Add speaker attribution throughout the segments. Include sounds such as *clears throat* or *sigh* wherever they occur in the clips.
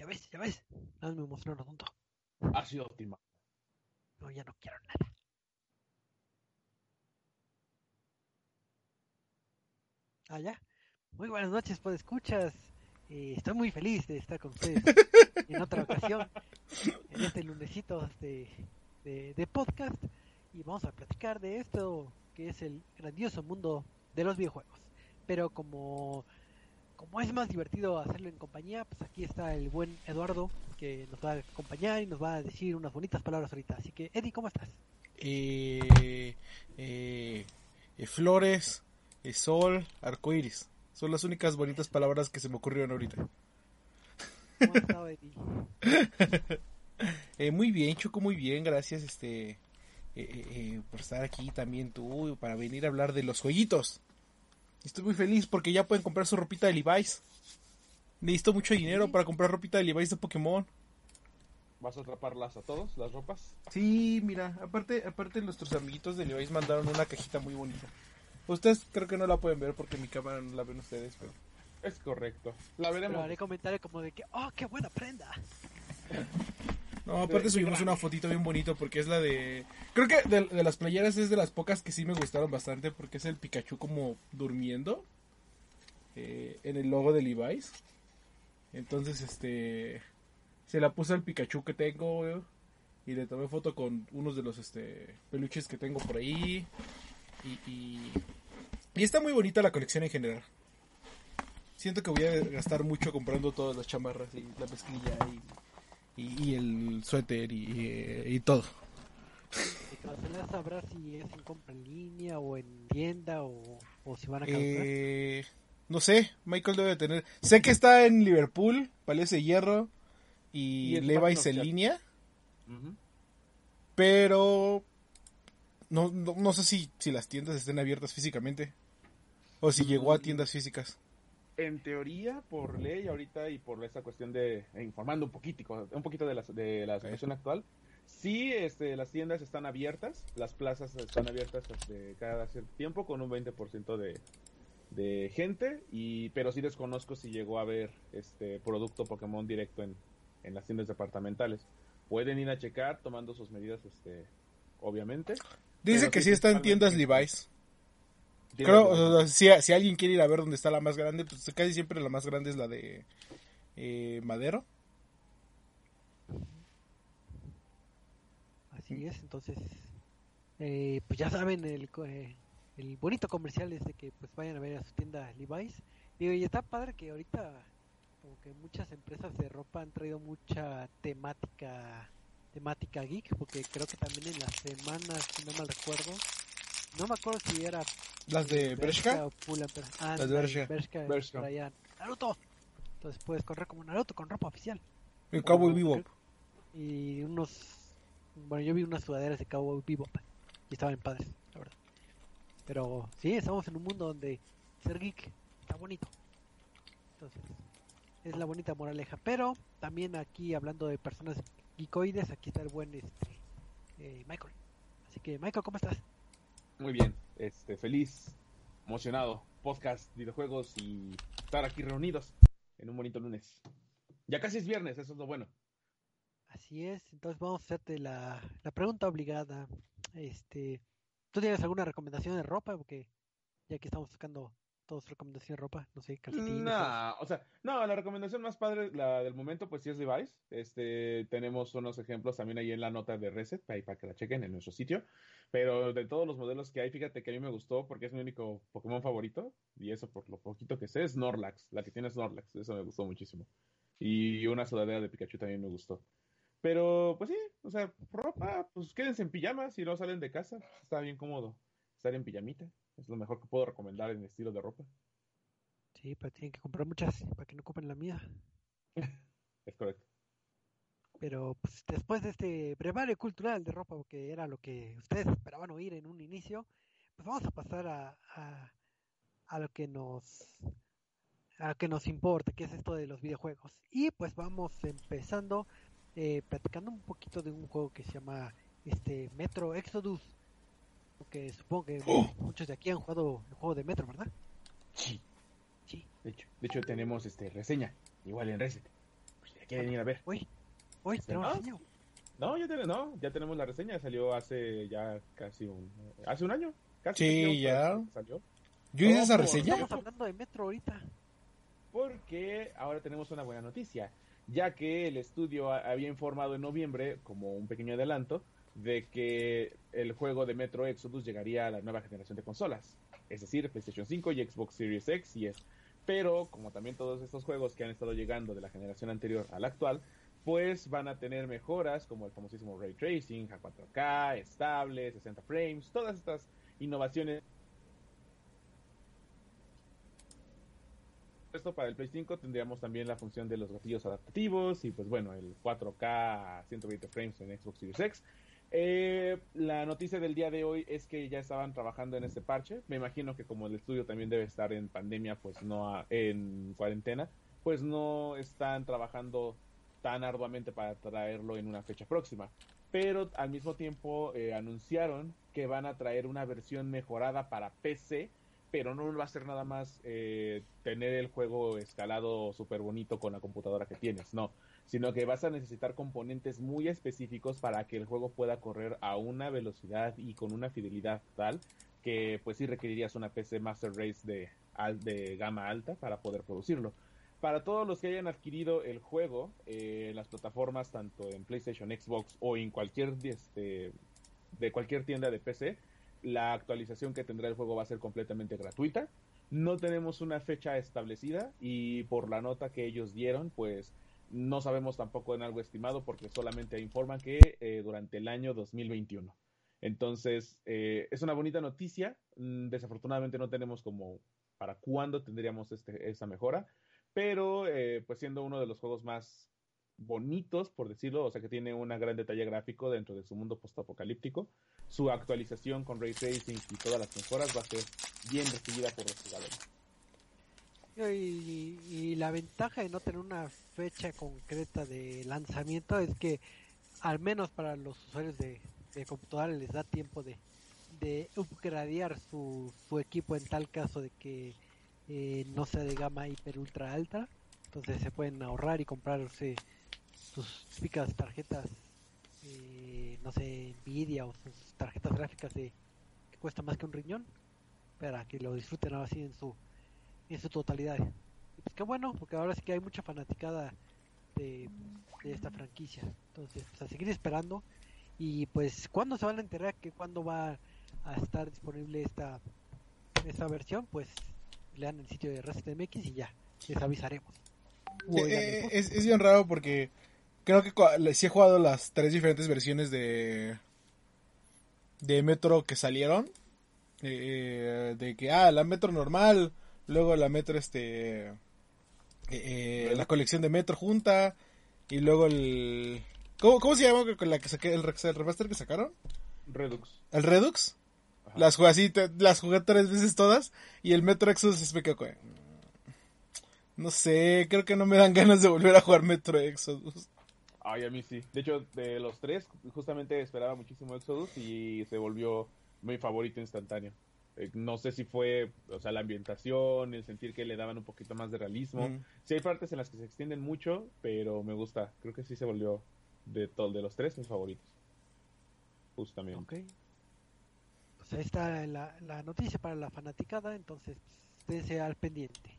Speaker 1: ya ves, ya ves. Nada me emocionó tonto.
Speaker 2: Ha sido óptima.
Speaker 1: No, ya no quiero nada. Ah, ya. Muy buenas noches, pues escuchas. Eh, estoy muy feliz de estar con ustedes en otra *laughs* ocasión, en este lunesito de, de, de podcast. Y vamos a platicar de esto que es el grandioso mundo de los videojuegos. Pero como, como es más divertido hacerlo en compañía, pues aquí está el buen Eduardo que nos va a acompañar y nos va a decir unas bonitas palabras ahorita. Así que, Eddie, ¿cómo estás?
Speaker 3: Eh, eh, eh, flores, eh, sol, arcoiris. Son las únicas bonitas palabras que se me ocurrieron ahorita.
Speaker 1: ¿Cómo has estado, Eddie? *laughs*
Speaker 3: Eh, muy bien, Choco, muy bien. Gracias este, eh, por estar aquí también tú, para venir a hablar de los jueguitos. Estoy muy feliz porque ya pueden comprar su ropita de Levi's. Necesito mucho dinero para comprar ropita de Levi's de Pokémon.
Speaker 2: ¿Vas a atraparlas a todos, las ropas?
Speaker 3: Sí, mira, aparte, aparte nuestros amiguitos de Levi's mandaron una cajita muy bonita. Ustedes creo que no la pueden ver porque mi cámara no la ven ustedes, pero...
Speaker 2: Es correcto. La
Speaker 1: Pero
Speaker 2: veremos.
Speaker 1: haré comentario como de que, oh, qué buena prenda. *laughs*
Speaker 3: No, aparte subimos una fotito bien bonito porque es la de... Creo que de, de las playeras es de las pocas que sí me gustaron bastante porque es el Pikachu como durmiendo eh, en el logo de Levi's. Entonces, este... Se la puse al Pikachu que tengo güey, y le tomé foto con unos de los este peluches que tengo por ahí. Y, y, y está muy bonita la colección en general. Siento que voy a gastar mucho comprando todas las chamarras y la mezclilla y, y, y el suéter y, y- todo.
Speaker 1: Y Cancelar sabrá si es en compra en línea o en tienda o, o si van a caducar.
Speaker 3: Eh, no sé, Michael debe tener. Sé que está en Liverpool, Palacio de Hierro y,
Speaker 2: Y
Speaker 3: Levi's en línea, pero no, no, no sé si, si las tiendas estén abiertas físicamente o si llegó a
Speaker 2: Mm.
Speaker 3: tiendas físicas.
Speaker 2: En teoría, por ley ahorita y por esta cuestión de eh, informando un poquito, un poquito de la, de la situación actual, sí, este, las tiendas están abiertas, las plazas están abiertas este, cada cierto tiempo con un 20% de, de gente, y pero sí desconozco si llegó a haber este producto Pokémon directo en, en las tiendas departamentales. Pueden ir a checar tomando sus medidas, este, obviamente.
Speaker 3: Dice que
Speaker 2: sí,
Speaker 3: sí está en tiendas Levi's. Creo, o sea, si, si alguien quiere ir a ver dónde está la más grande, pues casi siempre la más grande es la de eh, Madero.
Speaker 1: Así es, entonces, eh, pues ya saben, el, eh, el bonito comercial es de que pues vayan a ver a su tienda Levi's. Digo, y está padre que ahorita como que muchas empresas de ropa han traído mucha temática temática geek, porque creo que también en las semanas, si no mal recuerdo, no me acuerdo si era
Speaker 3: Las de Bershka.
Speaker 1: Ah,
Speaker 3: Las de Bershka.
Speaker 1: Bershka,
Speaker 2: Bershka.
Speaker 1: Naruto. Entonces puedes correr como Naruto con ropa oficial.
Speaker 3: El Cowboy Bebop.
Speaker 1: Y unos. Bueno, yo vi unas sudaderas de Cowboy Bebop. Y estaban padres, la verdad. Pero sí, estamos en un mundo donde ser geek está bonito. Entonces, es la bonita moraleja. Pero también aquí, hablando de personas geekoides, aquí está el buen este, eh, Michael. Así que, Michael, ¿cómo estás?
Speaker 2: Muy bien, este, feliz, emocionado, podcast, videojuegos y estar aquí reunidos en un bonito lunes. Ya casi es viernes, eso es lo bueno.
Speaker 1: Así es, entonces vamos a hacerte la, la pregunta obligada. Este, ¿tú tienes alguna recomendación de ropa? Porque ya que estamos buscando todos recomendaciones de ropa, no sé, calcetines.
Speaker 2: No, o sea, no, la recomendación más padre, la del momento, pues sí es Device. Este, tenemos unos ejemplos también ahí en la nota de Reset, ahí para que la chequen en nuestro sitio. Pero de todos los modelos que hay, fíjate que a mí me gustó porque es mi único Pokémon favorito. Y eso por lo poquito que sé, es Snorlax, la que tiene Snorlax. Eso me gustó muchísimo. Y una sudadera de Pikachu también me gustó. Pero, pues sí, o sea, ropa, pues quédense en pijamas si no salen de casa. está bien cómodo estar en pijamita. Es lo mejor que puedo recomendar en estilo de ropa.
Speaker 1: Sí, pero tienen que comprar muchas para que no ocupen la mía. *laughs*
Speaker 2: Es correcto.
Speaker 1: Pero pues, después de este brevario cultural de ropa, porque era lo que ustedes esperaban oír en un inicio, pues vamos a pasar a, a, a lo que nos a lo que nos importa, que es esto de los videojuegos. Y pues vamos empezando eh, platicando un poquito de un juego que se llama este Metro Exodus, porque supongo que
Speaker 3: Oh.
Speaker 1: muchos de aquí han jugado el juego de Metro, ¿verdad?
Speaker 2: Sí.
Speaker 1: Sí.
Speaker 2: De hecho, de hecho tenemos este reseña, igual en Reset. Pues, quieren ir a ver.
Speaker 1: Uy, uy, tenemos
Speaker 2: ¿No?
Speaker 1: reseña.
Speaker 2: No, ya, ten- no, ya tenemos la reseña, salió hace ya casi un... ¿Hace un año? Casi
Speaker 3: Sí,
Speaker 2: un año
Speaker 3: ya.
Speaker 2: Salió.
Speaker 3: Yo hice esa
Speaker 2: por-
Speaker 3: reseña.
Speaker 1: Estamos hablando de Metro ahorita.
Speaker 2: Porque ahora tenemos una buena noticia, ya que el estudio había informado en noviembre, como un pequeño adelanto, de que el juego de Metro Exodus llegaría a la nueva generación de consolas, es decir, PlayStation 5 y Xbox Series X y S. Pero, como también todos estos juegos que han estado llegando de la generación anterior a la actual, pues van a tener mejoras como el famosísimo Ray Tracing, a 4K, estable, 60 frames, todas estas innovaciones Esto para el Play 5 tendríamos también la función de los gatillos adaptativos y pues bueno, el 4K a 120 frames en Xbox Series X. Eh, la noticia del día de hoy es que ya estaban trabajando en este parche. Me imagino que como el estudio también debe estar en pandemia, pues no a- en cuarentena, pues no están trabajando tan arduamente para traerlo en una fecha próxima. Pero al mismo tiempo eh, anunciaron que van a traer una versión mejorada para PC pero no va a ser nada más eh, tener el juego escalado súper bonito con la computadora que tienes, no, sino que vas a necesitar componentes muy específicos para que el juego pueda correr a una velocidad y con una fidelidad tal que pues sí requerirías una PC Master Race de, de gama alta para poder producirlo. Para todos los que hayan adquirido el juego eh, en las plataformas tanto en PlayStation, Xbox o en cualquier este, de cualquier tienda de PC, la actualización que tendrá el juego va a ser completamente gratuita. No tenemos una fecha establecida y por la nota que ellos dieron, pues no sabemos tampoco en algo estimado porque solamente informan que eh, durante el año 2021. Entonces, eh, es una bonita noticia. Mm, Desafortunadamente no tenemos como para cuándo tendríamos este, esa mejora, pero eh, pues siendo uno de los juegos más bonitos, por decirlo, o sea que tiene una gran detalle gráfico dentro de su mundo postapocalíptico, su actualización con ray tracing y todas las mejoras va a ser bien recibida por los jugadores.
Speaker 1: Y, y la ventaja de no tener una fecha concreta de lanzamiento es que al menos para los usuarios de, de les da tiempo de, de upgradear su, su equipo en tal caso de que eh, no sea de gama hiper ultra alta. Entonces se pueden ahorrar y comprarse sus típicas tarjetas, eh, no sé, Nvidia o sus tarjetas gráficas de que cuesta más que un riñón para que lo disfruten ahora sí en su en su totalidad. Pues qué bueno, porque ahora sí que hay mucha fanaticada de, de esta franquicia. Entonces, pues a seguir esperando. Y pues, ¿cuándo se van a enterar que cuándo va a estar disponible esta, esta versión? Pues lean el sitio de Reset MX y ya, les avisaremos.
Speaker 3: Sí, eh, es, es bien raro porque creo que sí he jugado las tres diferentes versiones de de Metro que salieron. Eh, de que, ah, la Metro normal, luego la Metro, este, eh, eh, la colección de Metro junta, y luego el... ¿Cómo, cómo se llama con la que saqué, el, re- el remaster que sacaron?
Speaker 2: Redux.
Speaker 3: ¿El Redux?
Speaker 2: Ajá.
Speaker 3: Las jugué así, te- las jugué tres veces todas, y el Metro Exodus es me quedo con- No sé, creo que no me dan ganas de volver a jugar Metro Exodus.
Speaker 2: Ay, a mí sí. De hecho, de los tres, justamente esperaba muchísimo Exodus y se volvió mi favorito instantáneo. Eh, no sé si fue, o sea, la ambientación, el sentir que le daban un poquito más de realismo.
Speaker 3: Mm.
Speaker 2: Sí hay partes en las que se extienden mucho, pero me gusta. Creo que sí se volvió de todo, de los tres mis favoritos. Justamente.
Speaker 1: Ok. Pues ahí está la, la noticia para la fanaticada, entonces pues, esténse al pendiente.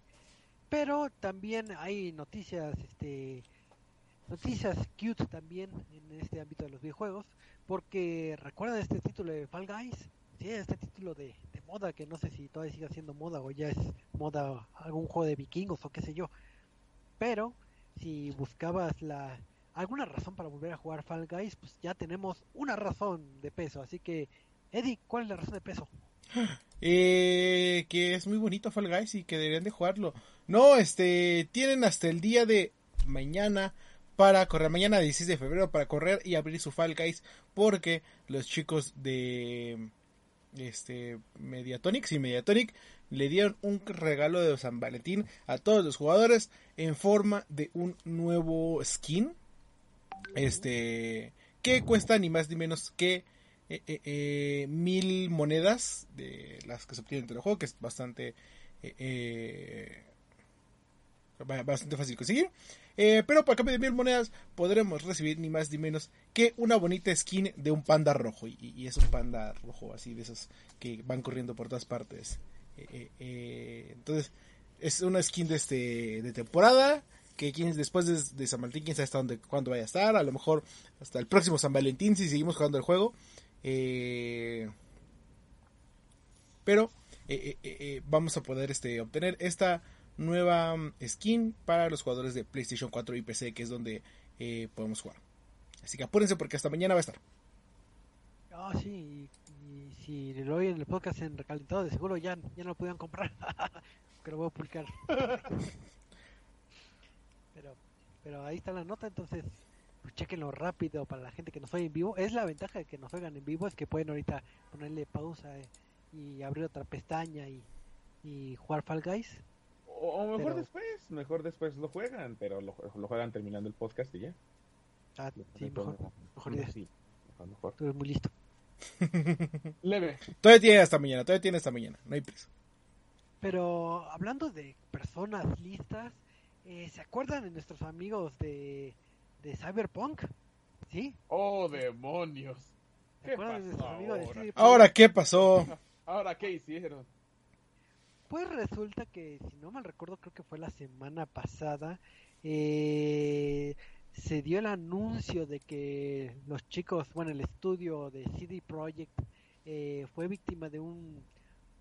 Speaker 1: Pero también hay noticias, este, noticias cute también en este ámbito de los videojuegos, porque recuerdan este título de Fall Guys, sí, este título de, de moda que no sé si todavía sigue siendo moda o ya es moda algún juego de vikingos o qué sé yo. Pero si buscabas la alguna razón para volver a jugar Fall Guys, pues ya tenemos una razón de peso. Así que, Eddie, ¿cuál es la razón de peso? *laughs*
Speaker 3: Eh, que es muy bonito Fall Guys y que deberían de jugarlo. No, este, tienen hasta el día de mañana para correr, mañana 16 de febrero para correr y abrir su Fall Guys porque los chicos de este Mediatonic y Mediatonic le dieron un regalo de San Valentín a todos los jugadores en forma de un nuevo skin este que cuesta ni más ni menos que eh, eh, eh, mil monedas de las que se obtienen entre el juego, que es bastante ba- bastante fácil conseguir. Eh, pero para cambio de mil monedas podremos recibir ni más ni menos que una bonita skin de un panda rojo. Y, es un panda rojo así de esos que van corriendo por todas partes. entonces es una skin de, este, de temporada que después de, San Valentín, quién sabe hasta dónde, cuándo vaya a estar, a lo mejor hasta el próximo San Valentín si seguimos jugando el juego. Eh, pero eh, eh, vamos a poder este, obtener esta nueva skin para los jugadores de PlayStation 4 y PC, que es donde podemos jugar. Así que apúrense porque hasta mañana va a estar.
Speaker 1: Ah, sí, y, si lo oyen en el podcast en recalentado, de seguro ya, ya no lo pudieron comprar. *laughs* que lo voy a publicar. *laughs* Pero ahí está la nota, entonces pues chequenlo rápido para la gente que nos oye en vivo. Es la ventaja de que nos oigan en vivo, es que pueden ahorita ponerle pausa eh, y abrir otra pestaña y, y jugar Fall Guys.
Speaker 2: O, mejor después, mejor después lo juegan, pero lo, lo, juegan terminando el podcast y ya.
Speaker 1: Ah, sí, mejor, mejor, idea. Sí, mejor, mejor. Tú eres muy listo. *laughs*
Speaker 2: Leve.
Speaker 3: Todavía tiene hasta mañana, todavía tiene hasta mañana, no hay prisa.
Speaker 1: Pero hablando de personas listas, eh, ¿Se acuerdan de nuestros amigos de, de Cyberpunk? ¿Sí?
Speaker 2: ¡Oh, demonios! ¿Qué pasó ahora?
Speaker 3: ¿Ahora qué pasó? *laughs*
Speaker 2: ¿Ahora qué hicieron?
Speaker 1: Pues resulta que, si no mal recuerdo, creo que fue la semana pasada, eh, se dio el anuncio de que los chicos, bueno, el estudio de CD Projekt eh, fue víctima de un,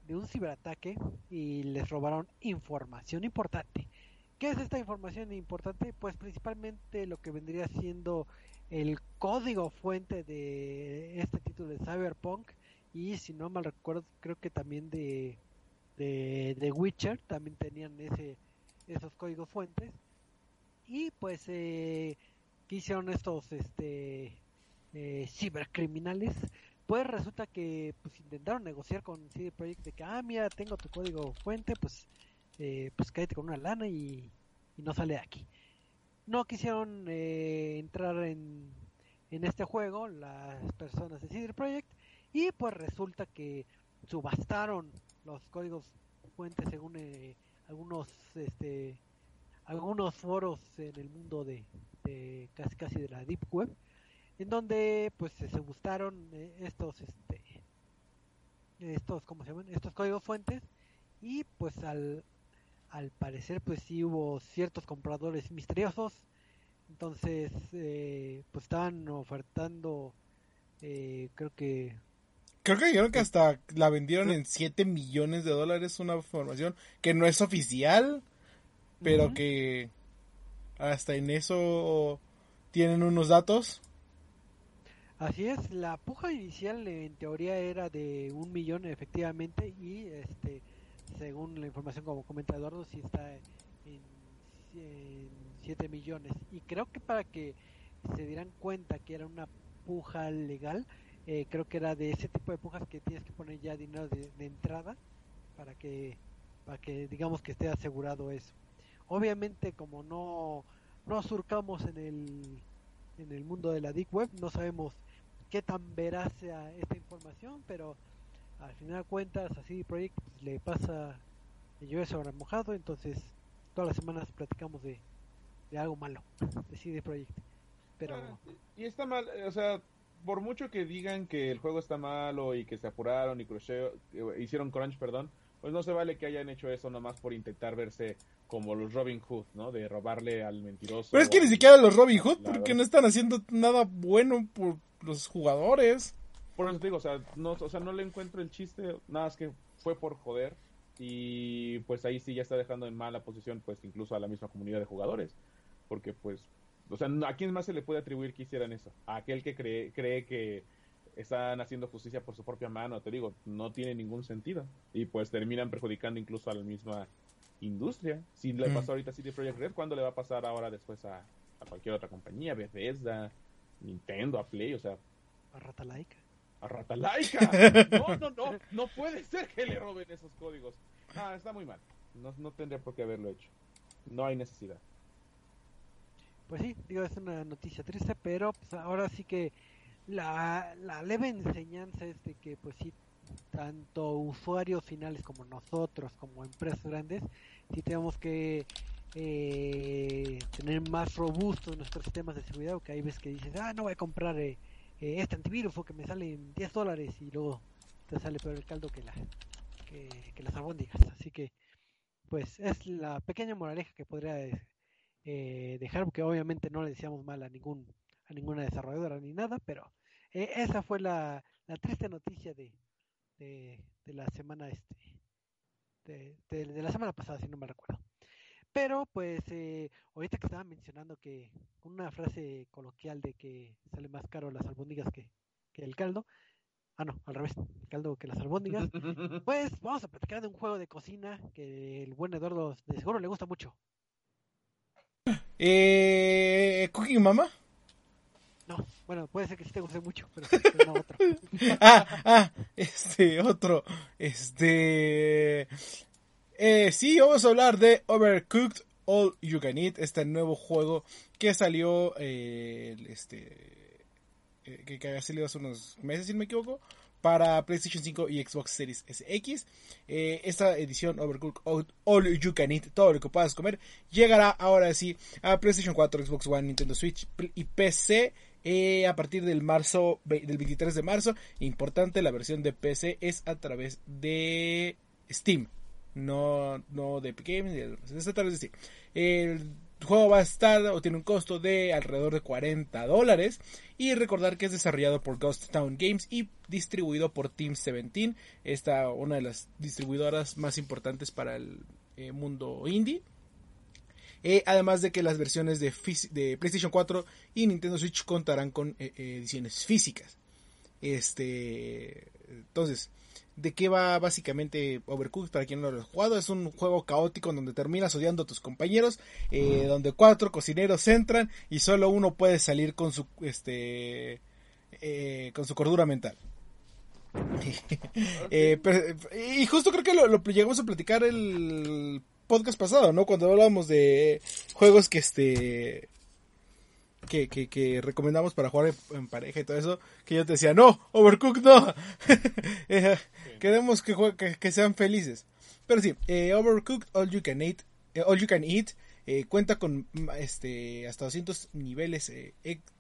Speaker 1: de un ciberataque y les robaron información importante. ¿Qué es esta información importante? Pues principalmente lo que vendría siendo el código fuente de este título de Cyberpunk y si no mal recuerdo creo que también de de, Witcher también tenían ese esos códigos fuentes y pues eh, ¿qué hicieron estos este eh, cibercriminales pues resulta que pues intentaron negociar con CD Projekt de que ah mira tengo tu código fuente pues eh, pues cállate con una lana y, no sale de aquí. No quisieron eh, entrar en, en este juego las personas de CD Projekt y pues resulta que subastaron los códigos fuentes según eh, algunos este algunos foros en el mundo de, casi casi de la deep web en donde pues se gustaron eh, estos este estos cómo se llaman estos códigos fuentes. Y pues al al parecer pues sí hubo ciertos compradores misteriosos. Entonces eh, pues estaban ofertando eh, creo que
Speaker 3: creo que dijeron que hasta la vendieron en 7 millones de dólares una formación que no es oficial pero que hasta en eso tienen unos datos.
Speaker 1: Así es, la puja inicial en teoría era de un millón efectivamente y este según la información como comenta Eduardo, sí está en, 7 millones. Y creo que para que se dieran cuenta que era una puja legal, eh, creo que era de ese tipo de pujas que tienes que poner ya dinero de, entrada para que para que digamos que esté asegurado eso. Obviamente como no no surcamos en el en el mundo de la deep web, no sabemos qué tan veraz sea esta información, pero al final de cuentas así Project pues, le pasa yo sobre mojado entonces todas las semanas platicamos de, de algo malo de CD Projekt pero ah,
Speaker 2: y está mal eh, o sea por mucho que digan que el juego está malo y que se apuraron y crochet, eh, hicieron crunch perdón pues no se vale que hayan hecho eso nomás por intentar verse como los Robin Hood, ¿no? De robarle al mentiroso.
Speaker 3: Pero es que ni siquiera los Robin Hood, porque no están haciendo nada bueno por los jugadores.
Speaker 2: Por eso te digo, o sea, no, o sea, no le encuentro el chiste, nada más que fue por joder y pues ahí sí ya está dejando en mala posición pues incluso a la misma comunidad de jugadores, porque pues, o sea, ¿a quién más se le puede atribuir que hicieran eso? A aquel que cree, cree que están haciendo justicia por su propia mano, te digo, no tiene ningún sentido y pues terminan perjudicando incluso a la misma industria. Si le pasó ahorita a CD Projekt Red, ¿cuándo le va a pasar ahora después a, a cualquier otra compañía? Bethesda, Nintendo, a Play, o sea...
Speaker 1: A Rata
Speaker 2: a Rata Laika. *laughs* No, no, no, no puede ser que le roben esos códigos. Ah, está muy mal. No, no tendría por qué haberlo hecho. No hay necesidad.
Speaker 1: Pues sí, digo, es una noticia triste, pero pues ahora sí que la, la leve enseñanza es de que, pues sí, tanto usuarios finales como nosotros, como empresas grandes, sí tenemos que eh, tener más robustos nuestros sistemas de seguridad, que hay veces que dices, ah, no voy a comprar eh, eh, este antivirus porque me sale en 10 dólares y luego te sale peor el caldo que, la, que, las albóndigas. Así que, pues es la pequeña moraleja que podría eh, dejar, porque obviamente no le decíamos mal a, ningún, a ninguna desarrolladora ni nada, pero eh, esa fue la, la triste noticia de, de, de la semana este de, de, de la semana pasada, si no me recuerdo. Pero pues eh, ahorita que estaba mencionando que una frase coloquial de que sale más caro las albóndigas que, que el caldo. Ah, no, al revés, el caldo que las albóndigas. *laughs* pues vamos a platicar de un juego de cocina que el buen Eduardo de seguro le gusta mucho.
Speaker 3: Eh, ¿Cooking Mama?
Speaker 1: No, bueno, puede ser que sí te guste mucho, pero, *laughs* no otro.
Speaker 3: ah, ah, este, otro. Este. Eh, sí, vamos a hablar de Overcooked All You Can Eat, este nuevo juego que salió, eh, este, eh, que, que había salido hace unos meses, si no me equivoco, para PlayStation 5 y Xbox Series SX. Eh, esta edición Overcooked All, You Can Eat, todo lo que puedas comer, llegará ahora sí a PlayStation 4, Xbox One, Nintendo Switch y PC. Eh, a partir del marzo del 23 de marzo importante la versión de PC es a través de Steam no, no de Epic Games, es a través de Steam. Juego va a estar o tiene un costo de alrededor de 40 dólares y recordar que es desarrollado por Ghost Town Games y distribuido por Team 17, esta una de las distribuidoras más importantes para el eh, mundo indie. Eh, además de que las versiones de, de, PlayStation 4 y Nintendo Switch contarán con eh, ediciones físicas. Este, entonces, ¿de qué va básicamente Overcooked? Para quien no lo ha jugado, es un juego caótico en donde terminas odiando a tus compañeros, eh, donde cuatro cocineros entran y solo uno puede salir con su, este, eh, con su cordura mental. *laughs* eh, pero, y justo creo que lo, lo llegamos a platicar el podcast pasado, ¿no? Cuando hablábamos de juegos que este que, que, que, recomendamos para jugar en, pareja y todo eso, que yo te decía, no, Overcooked no, *laughs* eh, queremos que, que, que, sean felices. Pero sí, eh, Overcooked All You Can Eat, eh, All You Can Eat eh, cuenta con este hasta 200 niveles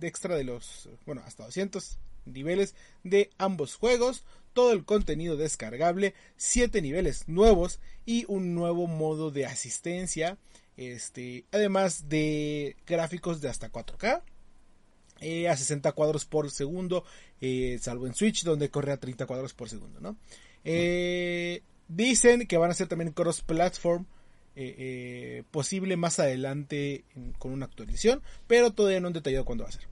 Speaker 3: extra de los, bueno, hasta 200 niveles de ambos juegos, todo el contenido descargable, 7 niveles nuevos y un nuevo modo de asistencia este, además de gráficos de hasta 4K. Eh, a 60 cuadros por segundo, eh, salvo en Switch donde corre a 30 cuadros por segundo. Eh, dicen que van a ser también cross-platform posible más adelante con una actualización, pero todavía no han detallado cuándo va a ser.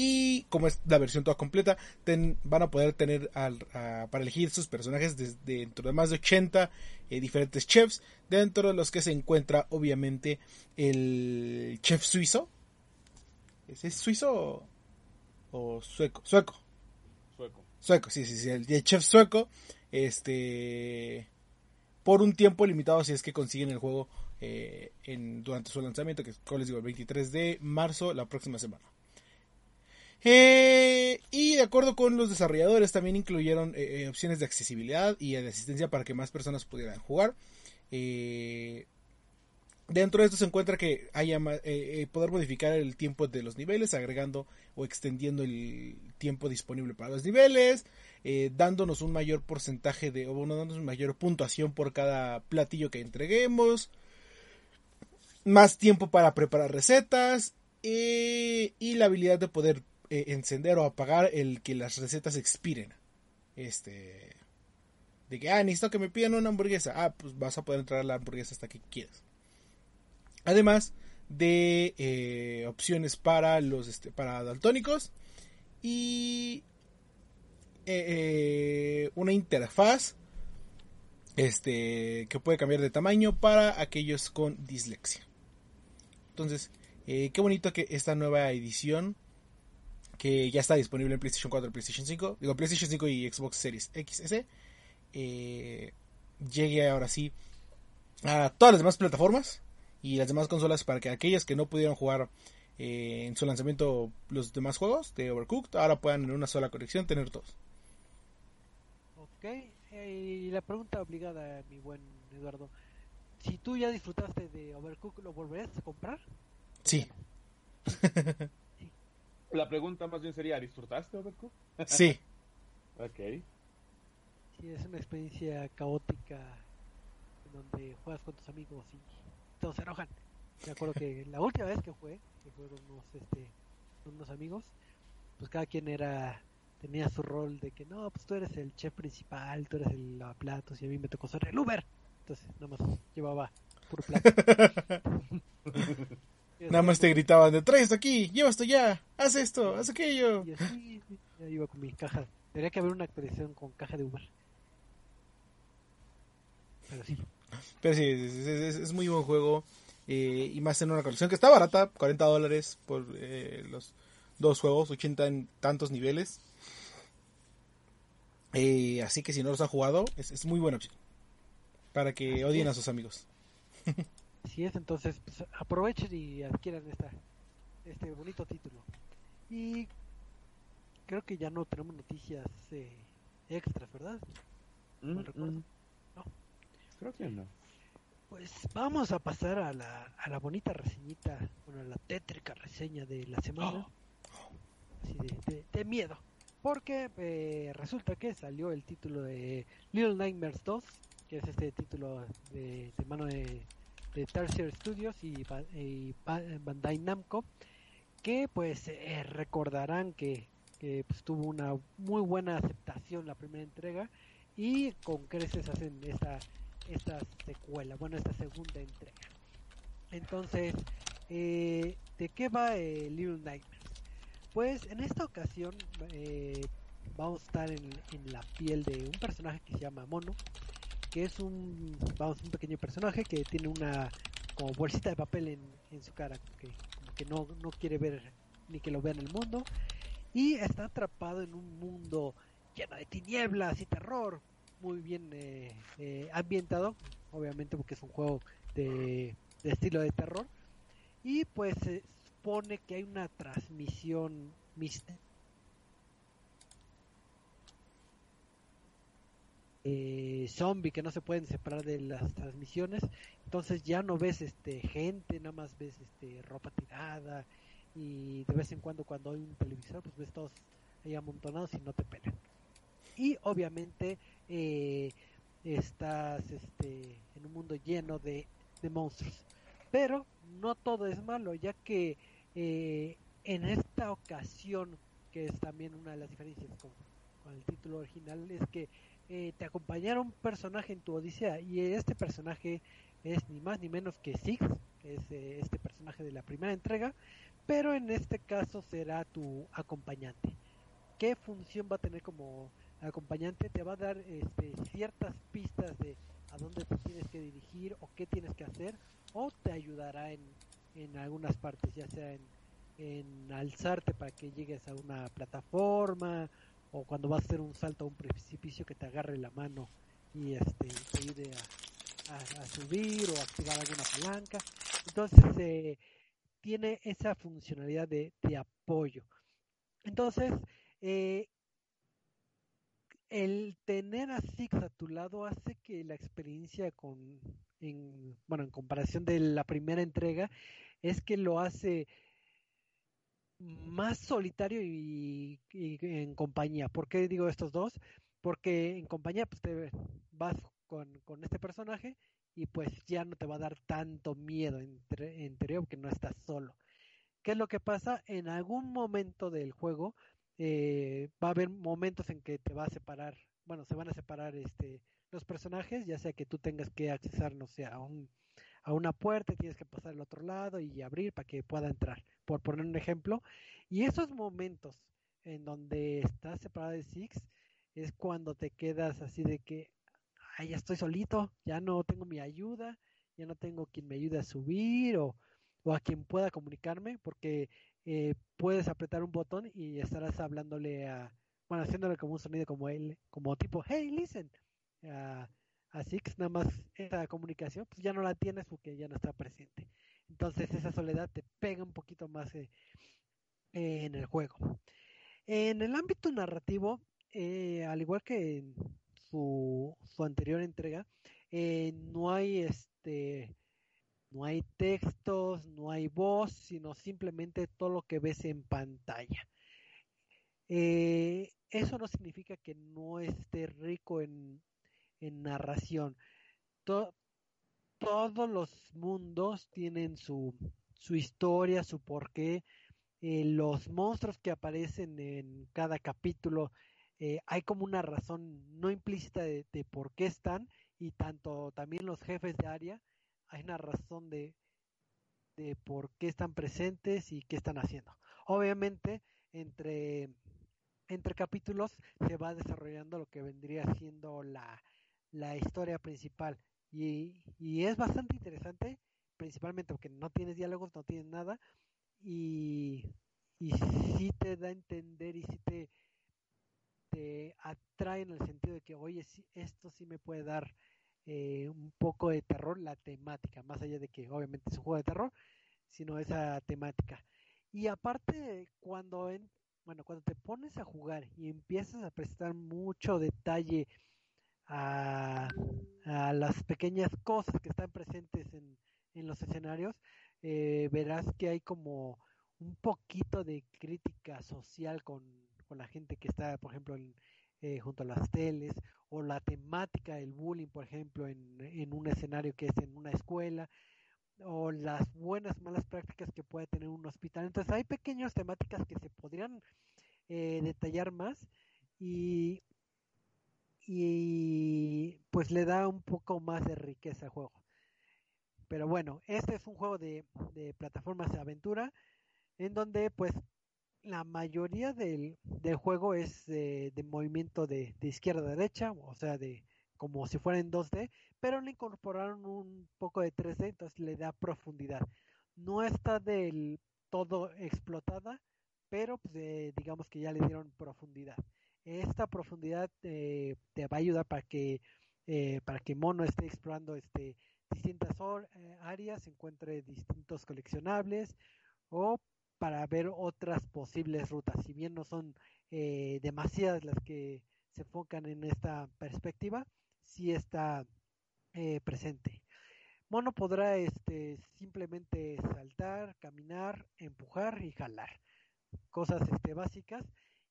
Speaker 3: Y como es la versión toda completa, ten, van a poder tener al, a, para elegir sus personajes desde dentro de más de 80 eh, diferentes chefs, dentro de los que se encuentra obviamente el chef suizo. ¿Es, suizo o, sueco? Sueco.
Speaker 2: Sueco.
Speaker 3: Sueco, sí, sí, sí. El, el chef sueco. Este. Por un tiempo limitado, si es que consiguen el juego eh, en, durante su lanzamiento, que como les digo, el 23 de marzo, la próxima semana. Eh, y de acuerdo con los desarrolladores también incluyeron eh, eh, opciones de accesibilidad y de asistencia para que más personas pudieran jugar. Dentro de esto se encuentra que haya poder modificar el tiempo de los niveles, agregando o extendiendo el tiempo disponible para los niveles, dándonos un mayor porcentaje de, o bueno, dándonos una mayor puntuación por cada platillo que entreguemos, más tiempo para preparar recetas y la habilidad de poder eh, encender o apagar el que las recetas expiren. Este. De que, ah, necesito que me pidan una hamburguesa. Ah, pues vas a poder entrar a la hamburguesa hasta que quieras. Además de eh, opciones para los este, para daltónicos y eh, una interfaz este que puede cambiar de tamaño para aquellos con dislexia. Entonces, qué bonito que esta nueva edición que ya está disponible en PlayStation 4 y PlayStation 5, digo PlayStation 5 y Xbox Series XS, eh, llegue ahora sí a todas las demás plataformas y las demás consolas para que aquellas que no pudieron jugar eh, en su lanzamiento los demás juegos de Overcooked ahora puedan en una sola conexión tener todos.
Speaker 1: Ok, eh, y la pregunta obligada, mi buen Eduardo, si tú ya disfrutaste de Overcooked, ¿lo volverías a comprar?
Speaker 3: Sí. *laughs* *laughs*
Speaker 2: La pregunta más bien sería, ¿disfrutaste Overcooked?
Speaker 3: Sí. *laughs*
Speaker 2: ok.
Speaker 1: Sí, es una experiencia caótica en donde juegas con tus amigos y todos se enojan. Me acuerdo que *laughs* la última vez que jugué, que fue con unos, este, con unos amigos, pues cada quien era tenía su rol de que no, pues tú eres el chef principal, tú eres el lavaplatos y a mí me tocó ser el Uber. Entonces, nada más llevaba puro plato. *laughs*
Speaker 3: Nada más te gritaban de trae esto aquí, lleva esto ya, haz esto, haz aquello.
Speaker 1: Y así, ya iba con mi caja. Tendría que haber una actualización con caja de Uber. Pero sí.
Speaker 3: Pero sí, es, es- es muy buen juego. eh, y más en una colección que está barata, 40 dólares por eh, los dos juegos, 80 en tantos niveles. Eh, así que si no los han jugado, es, es muy buena opción. Para que odien a sus amigos. *laughs*
Speaker 1: Es, entonces pues, aprovechen y adquieran esta, este bonito título. Y creo que ya no tenemos noticias eh, extras, ¿verdad?
Speaker 2: Mm,
Speaker 1: No recuerdo.
Speaker 2: mm.
Speaker 1: No.
Speaker 2: Creo que no.
Speaker 1: Pues vamos a pasar a la, a la bonita reseñita, bueno, a la tétrica reseña de la semana. Así de, de- de miedo. Porque eh, resulta que salió el título de Little Nightmares 2, que es este título de, de mano de, de Tertiary Studios y, y Ba- Bandai Namco, que pues eh, recordarán que, que, pues, tuvo una muy buena aceptación la primera entrega y con creces hacen esta, esta secuela, bueno, esta segunda entrega. Entonces, eh, ¿de qué va eh, Little Nightmares? Pues en esta ocasión eh, vamos a estar en, en la piel de un personaje que se llama Mono, es un, vamos, un pequeño personaje que tiene una como bolsita de papel en, en su cara, que, que no, no quiere ver ni que lo vea en el mundo, y está atrapado en un mundo lleno de tinieblas y terror, muy bien eh, eh, ambientado, obviamente porque es un juego de, de estilo de terror, y pues se supone que hay una transmisión mixta eh, zombie que no se pueden separar de las transmisiones entonces ya no ves este gente nada más ves este ropa tirada y de vez en cuando cuando hay un televisor pues ves todos ahí amontonados y no te pelan. Y obviamente eh, estás este en un mundo lleno de, monstruos. Pero no todo es malo ya que eh, en esta ocasión que es también una de las diferencias con el título original es que eh, te acompañará un personaje en tu odisea y este personaje es ni más ni menos que Six es eh, este personaje de la primera entrega pero en este caso será tu acompañante. Qué función va a tener como acompañante te va a dar este, ciertas pistas de a dónde te tienes que dirigir o qué tienes que hacer o te ayudará en, en algunas partes ya sea en, en alzarte para que llegues a una plataforma o cuando vas a hacer un salto a un precipicio que te agarre la mano y este te ayude a, a- subir o activar alguna palanca. Entonces eh, tiene esa funcionalidad de, de apoyo. Entonces eh, el tener a Six a tu lado hace que la experiencia con en, bueno en comparación de la primera entrega es que lo hace más solitario y, en compañía. ¿Por qué digo estos dos? Porque en compañía pues te vas con, con este personaje y pues ya no te va a dar tanto miedo entre, interior porque no estás solo. ¿Qué es lo que pasa? En algún momento del juego eh, va a haber momentos en que te va a separar, bueno, se van a separar este los personajes, ya sea que tú tengas que accesar, no a un a una puerta tienes que pasar al otro lado y abrir para que pueda entrar, por poner un ejemplo. Y esos momentos en donde estás separado de Six es cuando te quedas así de que, ay, ya estoy solito, ya no tengo mi ayuda, ya no tengo quien me ayude a subir o, o a quien pueda comunicarme, porque eh, puedes apretar un botón y estarás hablándole a, bueno, haciéndole como un sonido como él, como tipo, hey, listen, a, a Six, nada más esa comunicación, pues ya no la tienes porque ya no está presente. Entonces esa soledad te pega un poquito más eh, en el juego. En el ámbito narrativo, eh, al igual que en su, su anterior entrega, eh, no hay este no hay textos, no hay voz, sino simplemente todo lo que ves en pantalla. Eso no significa que no esté rico en, narración. Todos los mundos tienen su, su historia, su porqué. Eh, los monstruos que aparecen en cada capítulo, eh, hay como una razón no implícita de, de, por qué están y tanto también los jefes de área hay una razón de, de por qué están presentes y qué están haciendo. Obviamente, entre, entre capítulos se va desarrollando lo que vendría siendo la, la historia principal. Y, es bastante interesante, principalmente porque no tienes diálogos, no tienes nada, y, y sí te da a entender y sí te, te atrae en el sentido de que, oye, esto sí me puede dar eh, un poco de terror la temática, más allá de que obviamente es un juego de terror, sino esa temática. Y aparte, cuando en, bueno, cuando te pones a jugar y empiezas a prestar mucho detalle a, las pequeñas cosas que están presentes en, en los escenarios, eh, verás que hay como un poquito de crítica social con, con la gente que está, por ejemplo, eh, junto a las teles, o la temática del bullying, por ejemplo, en, en un escenario que es en una escuela, o las buenas, malas prácticas que puede tener un hospital. Entonces hay pequeñas temáticas que se podrían eh, detallar más y, y pues le da un poco más de riqueza al juego. Pero bueno, este es un juego de, de plataformas de aventura en donde pues la mayoría del, del juego es de, movimiento de, izquierda a derecha, o sea, de como si fuera en 2D, pero le incorporaron un poco de 3D, entonces le da profundidad. No está del todo explotada, pero pues, eh, digamos que ya le dieron profundidad. Esta profundidad eh, te va a ayudar para que eh, para que Mono esté explorando este distintas áreas, encuentre distintos coleccionables o para ver otras posibles rutas. Si bien no son eh, demasiadas las que se enfocan en esta perspectiva, sí está eh, presente. Mono podrá este, simplemente saltar, caminar, empujar y jalar. Cosas este, básicas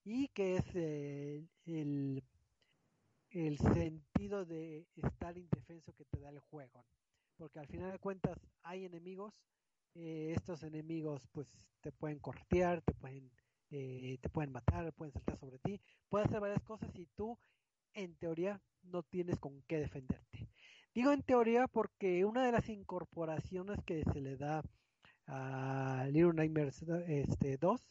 Speaker 1: y que es eh, el, el sentido de estar indefenso que te da el juego. Porque al final de cuentas hay enemigos eh, estos enemigos pues te pueden cortear, te pueden, eh, te pueden matar, pueden saltar sobre ti, pueden hacer varias cosas y tú en teoría no tienes con qué defenderte. Digo en teoría porque una de las incorporaciones que se le da a Little Nightmares este, 2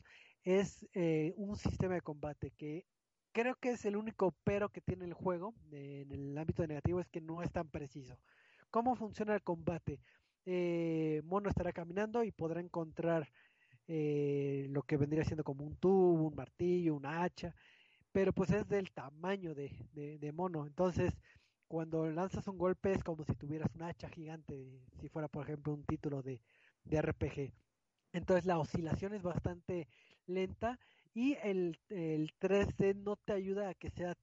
Speaker 1: es eh, un sistema de combate que creo que es el único pero que tiene el juego en el ámbito negativo es que no es tan preciso. ¿Cómo funciona el combate? eh, Mono estará caminando y podrá encontrar eh, lo que vendría siendo como un tubo, un martillo, una hacha, pero pues es del tamaño de, de, Mono. Entonces, cuando lanzas un golpe es como si tuvieras una hacha gigante, si fuera por ejemplo un título de, de RPG. Entonces la oscilación es bastante lenta y el, el 3D no te ayuda a que, sea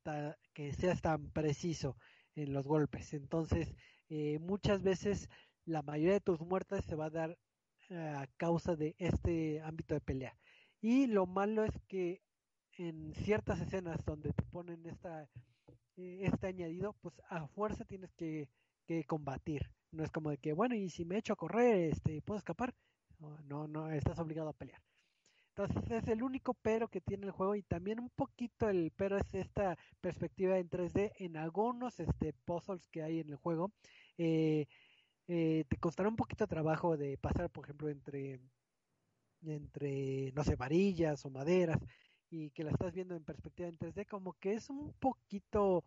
Speaker 1: que seas tan preciso en los golpes. Entonces, eh, muchas veces la mayoría de tus muertes se va a dar eh, a causa de este ámbito de pelea. Y lo malo es que en ciertas escenas donde te ponen esta, eh, este añadido, pues a fuerza tienes que, que, combatir. No es como de que, bueno, y si me echo a correr, este, ¿puedo escapar? No, no, estás obligado a pelear. Entonces es el único pero que tiene el juego y también un poquito el pero es esta perspectiva en 3D en algunos este, puzzles que hay en el juego. Eh, eh, te costará un poquito de trabajo de pasar, por ejemplo, entre, entre, no sé, varillas o maderas y que la estás viendo en perspectiva en 3D, como que es un poquito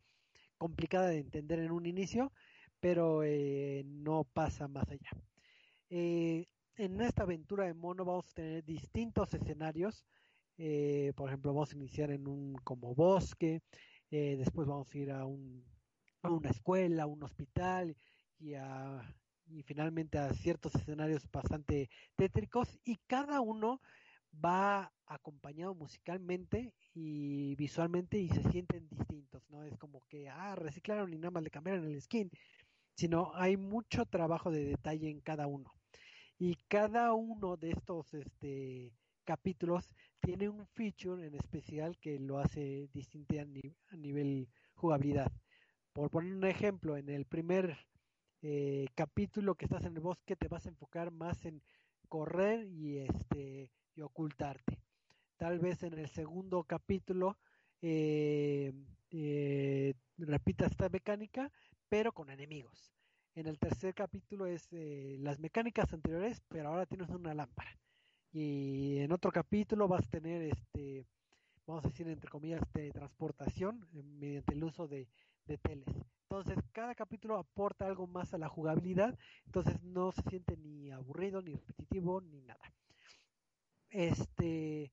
Speaker 1: complicada de entender en un inicio, pero eh, no pasa más allá. Eh, en esta aventura de mono vamos a tener distintos escenarios. por ejemplo, vamos a iniciar en un como bosque, después vamos a ir a, un, a una escuela, a un hospital y a y finalmente a ciertos escenarios bastante tétricos y cada uno va acompañado musicalmente y visualmente y se sienten distintos, ¿no? Es como que, ah, reciclaron y nada más le cambiaron el skin. sino hay mucho trabajo de detalle en cada uno. Y cada uno de estos este, capítulos tiene un feature en especial que lo hace distinto a, nivel jugabilidad. Por poner un ejemplo, en el primer eh, capítulo que estás en el bosque te vas a enfocar más en correr y este y ocultarte. Tal vez en el segundo capítulo eh, eh, repitas esta mecánica, pero con enemigos. En el tercer capítulo es eh, las mecánicas anteriores, pero ahora tienes una lámpara. Y en otro capítulo vas a tener, este, vamos a decir, entre comillas, de transportación eh, mediante el uso de, de teles. Entonces, cada capítulo aporta algo más a la jugabilidad, entonces no se siente ni aburrido, ni repetitivo, ni nada. Este,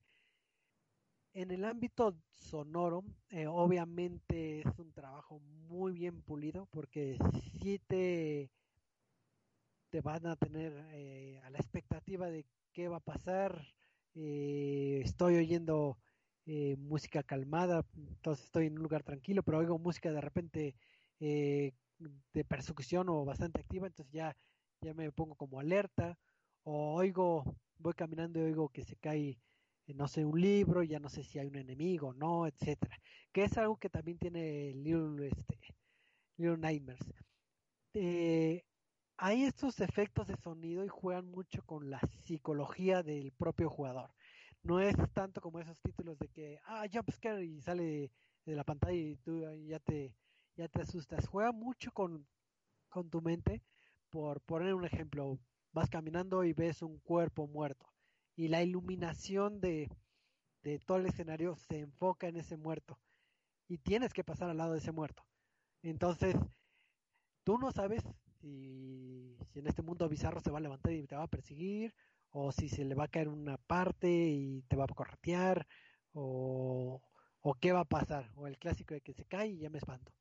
Speaker 1: en el ámbito sonoro, eh, obviamente es un trabajo muy bien pulido porque si te, te van a tener eh, a la expectativa de qué va a pasar. Eh, estoy oyendo música calmada, entonces estoy en un lugar tranquilo, pero oigo música de repente de persecución o bastante activa, entonces ya, ya me pongo como alerta. O oigo, voy caminando y oigo que se cae no sé, un libro, ya no sé si hay un enemigo no, etcétera. Que es algo que también tiene Little, este, Little Nightmares. Eh, hay estos efectos de sonido y juegan mucho con la psicología del propio jugador. No es tanto como esos títulos de que, ah, jumpscare y sale de la pantalla y tú ya te, ya te asustas. Juega mucho con, con tu mente. Por poner un ejemplo, vas caminando y ves un cuerpo muerto y la iluminación de, de todo el escenario se enfoca en ese muerto y tienes que pasar al lado de ese muerto. Entonces, tú no sabes si, en este mundo bizarro se va a levantar y te va a perseguir, o si se le va a caer una parte y te va a corretear, o, o qué va a pasar, o el clásico de que se cae y ya me espanto.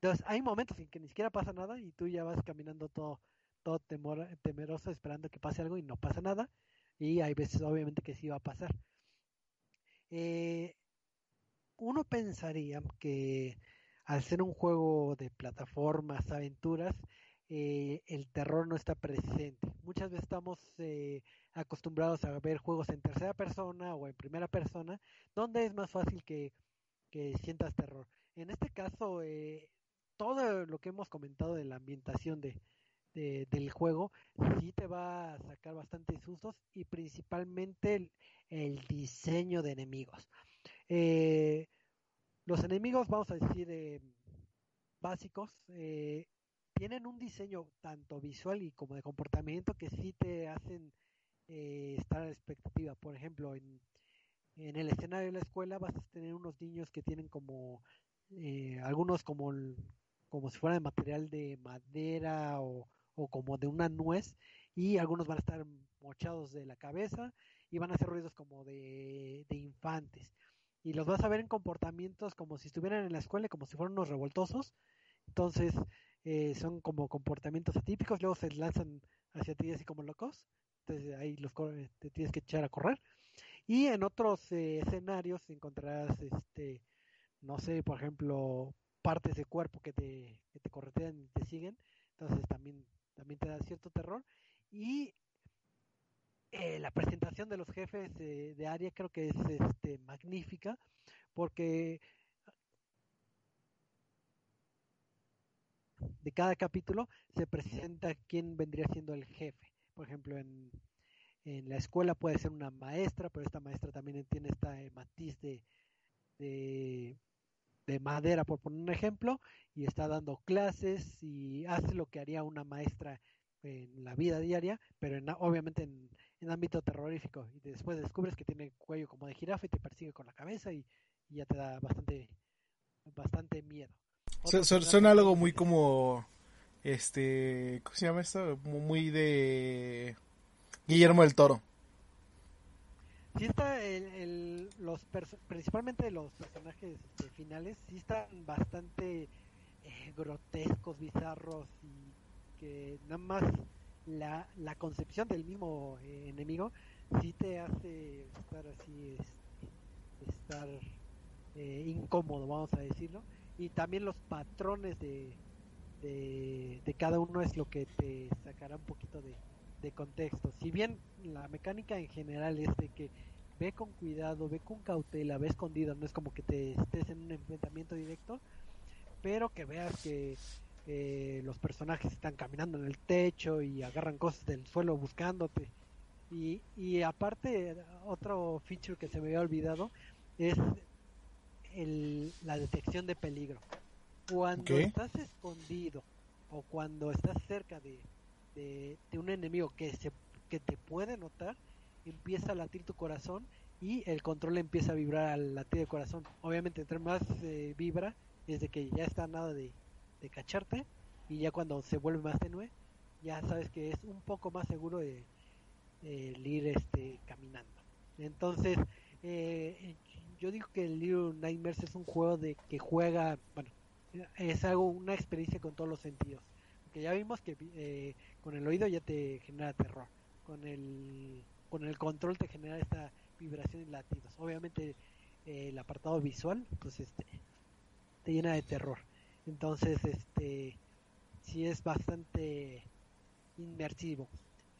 Speaker 1: Entonces, hay momentos en que ni siquiera pasa nada y tú ya vas caminando todo, todo temor, temeroso esperando que pase algo y no pasa nada y hay veces obviamente que sí va a pasar. Eh, uno pensaría que al ser un juego de plataformas, aventuras, eh, el terror no está presente. Muchas veces estamos eh, acostumbrados a ver juegos en tercera persona o en primera persona, donde es más fácil que, que sientas terror. En este caso, todo lo que hemos comentado de la ambientación de, del juego sí te va a sacar bastantes sustos y principalmente el, diseño de enemigos. Eh, los enemigos, vamos a decir, eh, básicos, eh, tienen un diseño tanto visual y como de comportamiento que sí te hacen estar a la expectativa. Por ejemplo, en, en el escenario de la escuela vas a tener unos niños que tienen como algunos como como si fuera de material de madera o, o como de una nuez y algunos van a estar mochados de la cabeza y van a hacer ruidos como de, infantes. Y los vas a ver en comportamientos como si estuvieran en la escuela, como si fueran unos revoltosos. Entonces eh, son como comportamientos atípicos, luego se lanzan hacia ti así como locos. Entonces ahí los te tienes que echar a correr. Y en otros eh, escenarios encontrarás, este, no sé, por ejemplo, partes de cuerpo que te, que te corretean y te siguen. Entonces también también te da cierto terror. Y eh, la presentación de los jefes de área creo que es este, magnífica, porque de cada capítulo se presenta quién vendría siendo el jefe. Por ejemplo, en, en la escuela puede ser una maestra, pero esta maestra también tiene esta eh, matiz de, de, de madera, por poner un ejemplo, y está dando clases y hace lo que haría una maestra en la vida diaria, pero en, obviamente en, ámbito terrorífico. Y después descubres que tiene cuello como de jirafa y te persigue con la cabeza y, ya te da bastante, bastante miedo.
Speaker 3: suena algo muy como, este, ¿cómo se llama esto? Muy de Guillermo del Toro
Speaker 1: sí está el, los principalmente los personajes este, finales sí están bastante eh, grotescos bizarros y que nada más la, la concepción del mismo eh, enemigo sí te hace estar así estar eh, incómodo vamos a decirlo. Y también los patrones de, de cada uno es lo que te sacará un poquito de, de contexto. Si bien la mecánica en general es de que ve con cuidado, ve con cautela, ve escondido, no es como que te estés en un enfrentamiento directo, pero que veas que eh, los personajes están caminando en el techo y agarran cosas del suelo buscándote. Y, y aparte, otro feature que se me había olvidado es el, la detección de peligro. Cuando estás escondido o cuando estás cerca de, de, un enemigo que, se, que te puede notar, empieza a latir tu corazón y el control empieza a vibrar al latir de corazón. Obviamente, entre más eh, vibra, desde que ya está nada de, de, cacharte y ya cuando se vuelve más tenue, ya sabes que es un poco más seguro de, el ir este caminando. Entonces, eh, yo digo que el Little Nightmares es un juego de que juega, bueno, es algo, una experiencia con todos los sentidos. Porque ya vimos que eh, con el oído ya te genera terror, con el, con el control te genera esta vibración y latidos. Obviamente eh, el apartado visual, pues este, te llena de terror. Entonces, este, sí es bastante inmersivo.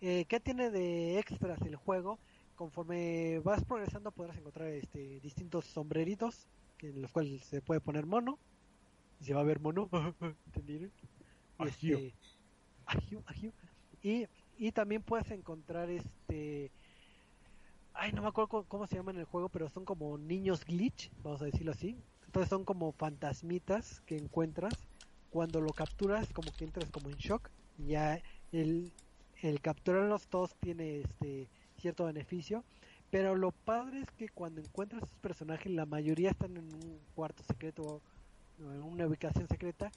Speaker 1: Eh, ¿Qué tiene de extras el juego? Conforme vas progresando podrás encontrar este, distintos sombreritos en los cuales se puede poner mono. Y se va a ver mono. *laughs* ¿Entendieron? Este, y, y también puedes encontrar este ay no me acuerdo cómo se llama en el juego pero son como niños glitch vamos a decirlo así. Entonces son como fantasmitas que encuentras. Cuando lo capturas como que entras como en shock. Ya el, el capturarlos todos tiene este cierto beneficio. Pero lo padre es que cuando encuentras esos personajes la mayoría están en un cuarto secreto en una ubicación secreta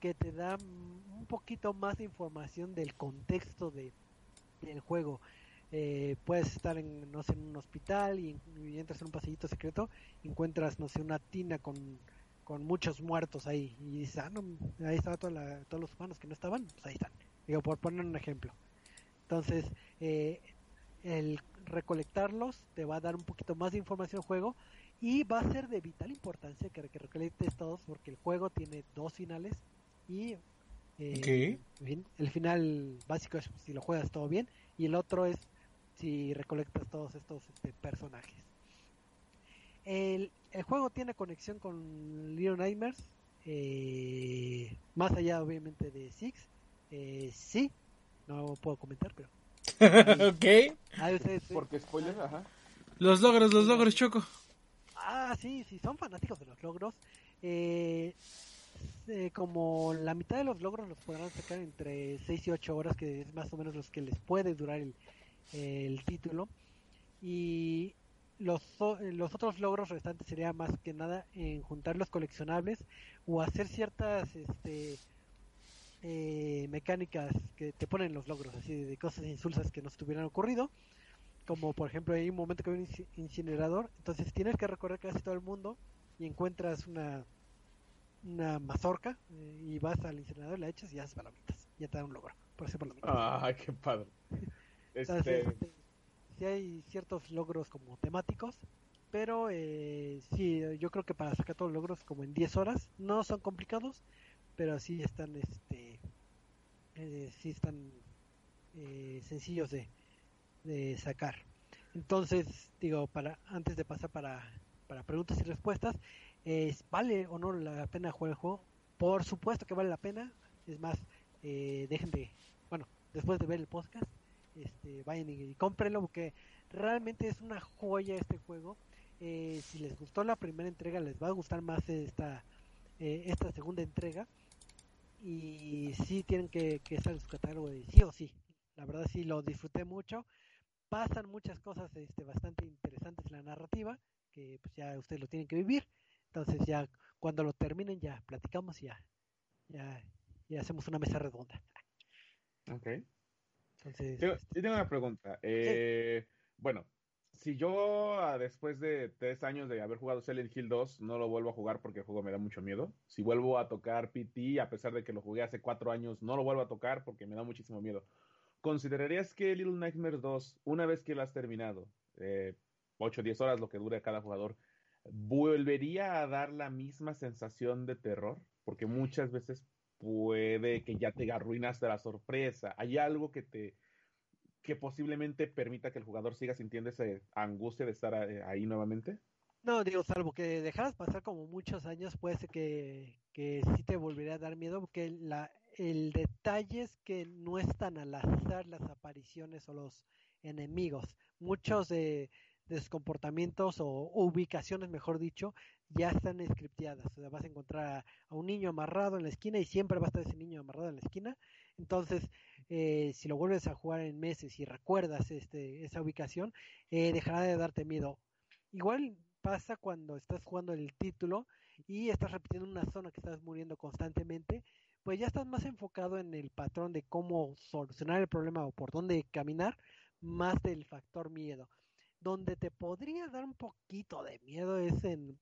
Speaker 1: que te da un poquito más de información del contexto de, del juego. Eh, puedes estar en, no sé, en un hospital y, entras en un pasillito secreto encuentras, no sé, una tina con, con muchos muertos ahí y dices, ah, no, ahí estaban todos los humanos que no estaban, pues ahí están. Digo, por poner un ejemplo. Entonces, eh, el recolectarlos te va a dar un poquito más de información al juego y va a ser de vital importancia que, que recolectes todos porque el juego tiene dos finales y eh, el final básico es si lo juegas todo bien y el otro es si recolectas todos estos este, personajes. El, el, juego tiene conexión con Little Nightmares, eh, más allá obviamente de Six. Eh, sí, no puedo comentar, pero... *laughs*
Speaker 3: ok.
Speaker 2: Ah, Porque spoilers, ajá.
Speaker 3: Los logros, los logros, Choco.
Speaker 1: Ah, sí, sí, son fanáticos de los logros. Eh, eh, como la mitad de los logros los podrán sacar entre 6 y 8 horas, que es más o menos los que les puede durar el, el título. Y los, los otros logros restantes sería más que nada en juntar los coleccionables o hacer ciertas este, eh, mecánicas que te ponen los logros, así de cosas insulsas que no se hubieran ocurrido. Como por ejemplo hay un momento que hay un incinerador, entonces tienes que recorrer casi todo el mundo y encuentras una una mazorca eh, y vas al incinerador, la echas y haces palomitas. Ya te da un logro por hacer palomitas.
Speaker 2: Ah, qué padre.
Speaker 1: Este... este sí hay ciertos logros como temáticos, pero eh, sí, yo creo que para sacar todos los logros como en 10 horas, no son complicados, pero sí están, este, eh, sí están eh, sencillos de, de sacar. Entonces, digo, para antes de pasar para, para preguntas y respuestas, es, ¿vale o no la pena jugar el juego? Por supuesto que vale la pena. Es más, eh, dejen de, bueno, después de ver el podcast, este, vayan y, cómprenlo porque realmente es una joya este juego. Eh, si les gustó la primera entrega, les va a gustar más esta, eh, esta segunda entrega. Y sí tienen que, que estar en su catálogo de sí o sí. La verdad sí lo disfruté mucho. Pasan muchas cosas este, bastante interesantes en la narrativa que pues ya ustedes lo tienen que vivir. Entonces ya cuando lo terminen ya platicamos y ya, ya, ya hacemos una mesa redonda.
Speaker 2: Ok. Entonces, yo, este, tengo una pregunta. Eh, Bueno, si yo ah, después de tres años de haber jugado Silent Hill 2 no lo vuelvo a jugar porque el juego me da mucho miedo, si vuelvo a tocar PT, a pesar de que lo jugué hace cuatro años, no lo vuelvo a tocar porque me da muchísimo miedo. ¿Considerarías que Little Nightmares 2, una vez que lo has terminado, eh, 8 o 10 horas lo que dure cada jugador, volvería a dar la misma sensación de terror, porque muchas veces puede que ya te arruinaste la sorpresa. Hay algo que te que posiblemente permita que el jugador siga sintiendo esa angustia de estar eh, ahí nuevamente.
Speaker 1: No, digo, salvo que dejaras pasar como muchos años, puede ser que, que sí te volvería a dar miedo, porque la, el detalle es que no están al azar las apariciones o los enemigos. Muchos de, de comportamientos o, ubicaciones, mejor dicho, ya están scripteadas. O sea, vas a encontrar a, un niño amarrado en la esquina y siempre va a estar ese niño amarrado en la esquina. Entonces, eh, si lo vuelves a jugar en meses y recuerdas este, esa ubicación, eh, dejará de darte miedo. Igual pasa cuando estás jugando el título y estás repitiendo una zona que estás muriendo constantemente, pues ya estás más enfocado en el patrón de cómo solucionar el problema o por dónde caminar, más del factor miedo. Donde te podría dar un poquito de miedo es en,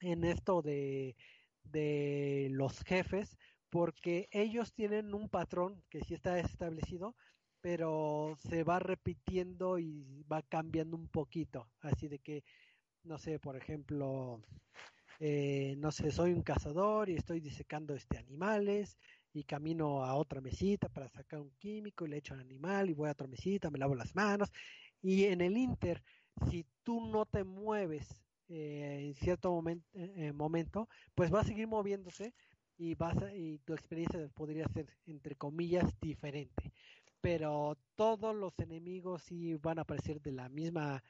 Speaker 1: en esto de, de los jefes, porque ellos tienen un patrón que sí está establecido, pero se va repitiendo y va cambiando un poquito. Así de que, no sé, por ejemplo, eh, no sé, soy un cazador y estoy disecando este animales y camino a otra mesita para sacar un químico y le echo al animal y voy a otra mesita, me lavo las manos y en el Inter, si tú no te mueves eh, en cierto momento, eh, momento, pues va a seguir moviéndose y vas y tu experiencia podría ser entre comillas diferente. Pero todos los enemigos sí van a aparecer de la misma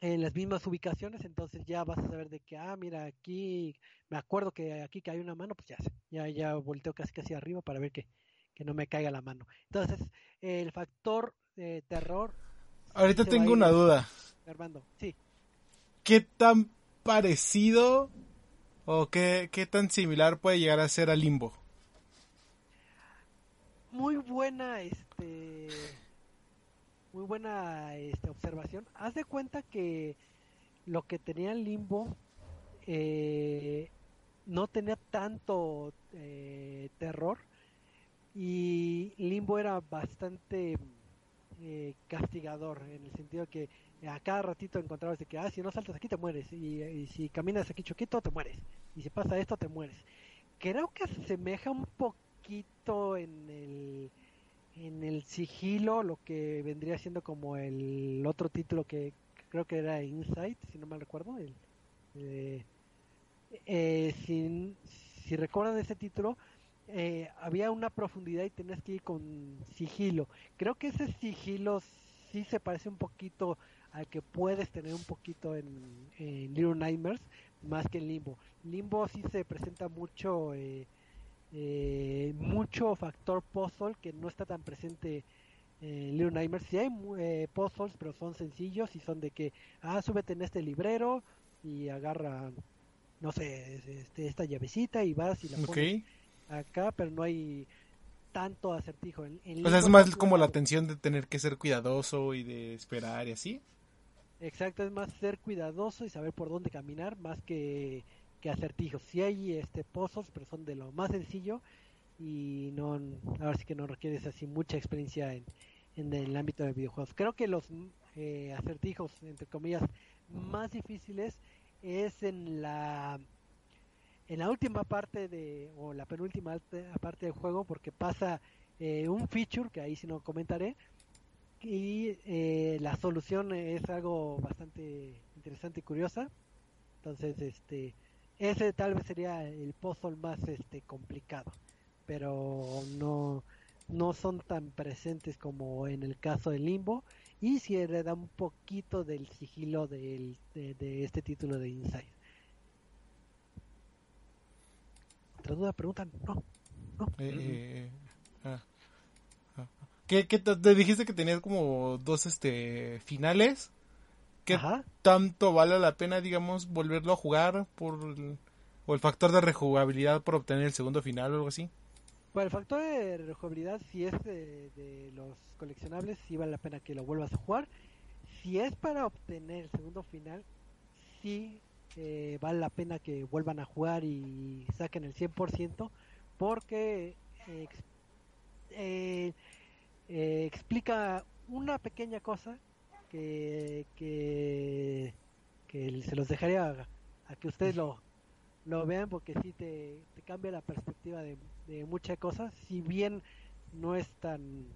Speaker 1: en las mismas ubicaciones entonces ya vas a saber de que ah mira aquí me acuerdo que aquí que hay una mano pues ya ya ya volteo casi casi arriba para ver que, que no me caiga la mano. Entonces el factor de terror
Speaker 3: ahorita tengo una duda
Speaker 1: Armando sí
Speaker 3: qué tan parecido ¿O qué, qué tan similar puede llegar a ser a Limbo?
Speaker 1: Muy buena, este, muy buena este, observación. Haz de cuenta que lo que tenía Limbo eh, no tenía tanto eh, terror y Limbo era bastante eh, castigador en el sentido que a cada ratito encontrabas de que ah si no saltas aquí te mueres y, si caminas aquí choquito te mueres y si pasa esto te mueres creo que se asemeja un poquito en el en el sigilo lo que vendría siendo como el otro título que creo que era Insight si no mal recuerdo el, eh, eh, si, si recuerdan ese título eh, había una profundidad y tenías que ir con sigilo. Creo que ese sigilo sí se parece un poquito al que puedes tener un poquito en, Little Nightmares más que en Limbo. Limbo sí se presenta mucho eh, eh, mucho factor puzzle que no está tan presente en Little Nightmares. Sí hay eh, puzzles, pero son sencillos y son de que, ah, súbete en este librero y agarra, no sé, este, esta llavecita y vas y la pones acá, pero no hay tanto acertijo. En,
Speaker 3: o sea, es más como la tensión de tener que ser cuidadoso y de esperar y así.
Speaker 1: Exacto, es más ser cuidadoso y saber por dónde caminar más que, que acertijos. Si hay este pozos, pero son de lo más sencillo y no, ahora sí que no requieres así mucha experiencia en, en el ámbito de videojuegos. Creo que los eh, acertijos, entre comillas, más difíciles es en la en la última parte de, o la penúltima parte del juego, porque pasa eh, un feature, que ahí sí no comentaré, y eh, la solución es algo bastante interesante y curiosa. Entonces, este, ese tal vez sería el puzzle más este complicado, pero no, no son tan presentes como en el caso del Limbo y si le da un poquito del sigilo de, de este título de Inside. ¿Otra duda? ¿Preguntan? No. no. Eh, eh,
Speaker 3: ah, ah. ¿Qué, te, dijiste que tenías como dos este finales? ¿Qué tanto vale la pena, digamos, volverlo a jugar por el, o el factor de rejugabilidad por obtener el segundo final o algo así?
Speaker 1: Pues el factor de rejugabilidad, si es de, los coleccionables, sí vale la pena que lo vuelvas a jugar. Si es para obtener el segundo final, sí eh, vale la pena que vuelvan a jugar y saquen el 100% porque eh, eh, explica una pequeña cosa que, que, se los dejaría a, que ustedes lo, lo vean porque sí te, te cambia la perspectiva de, de muchas cosas, si bien no es tan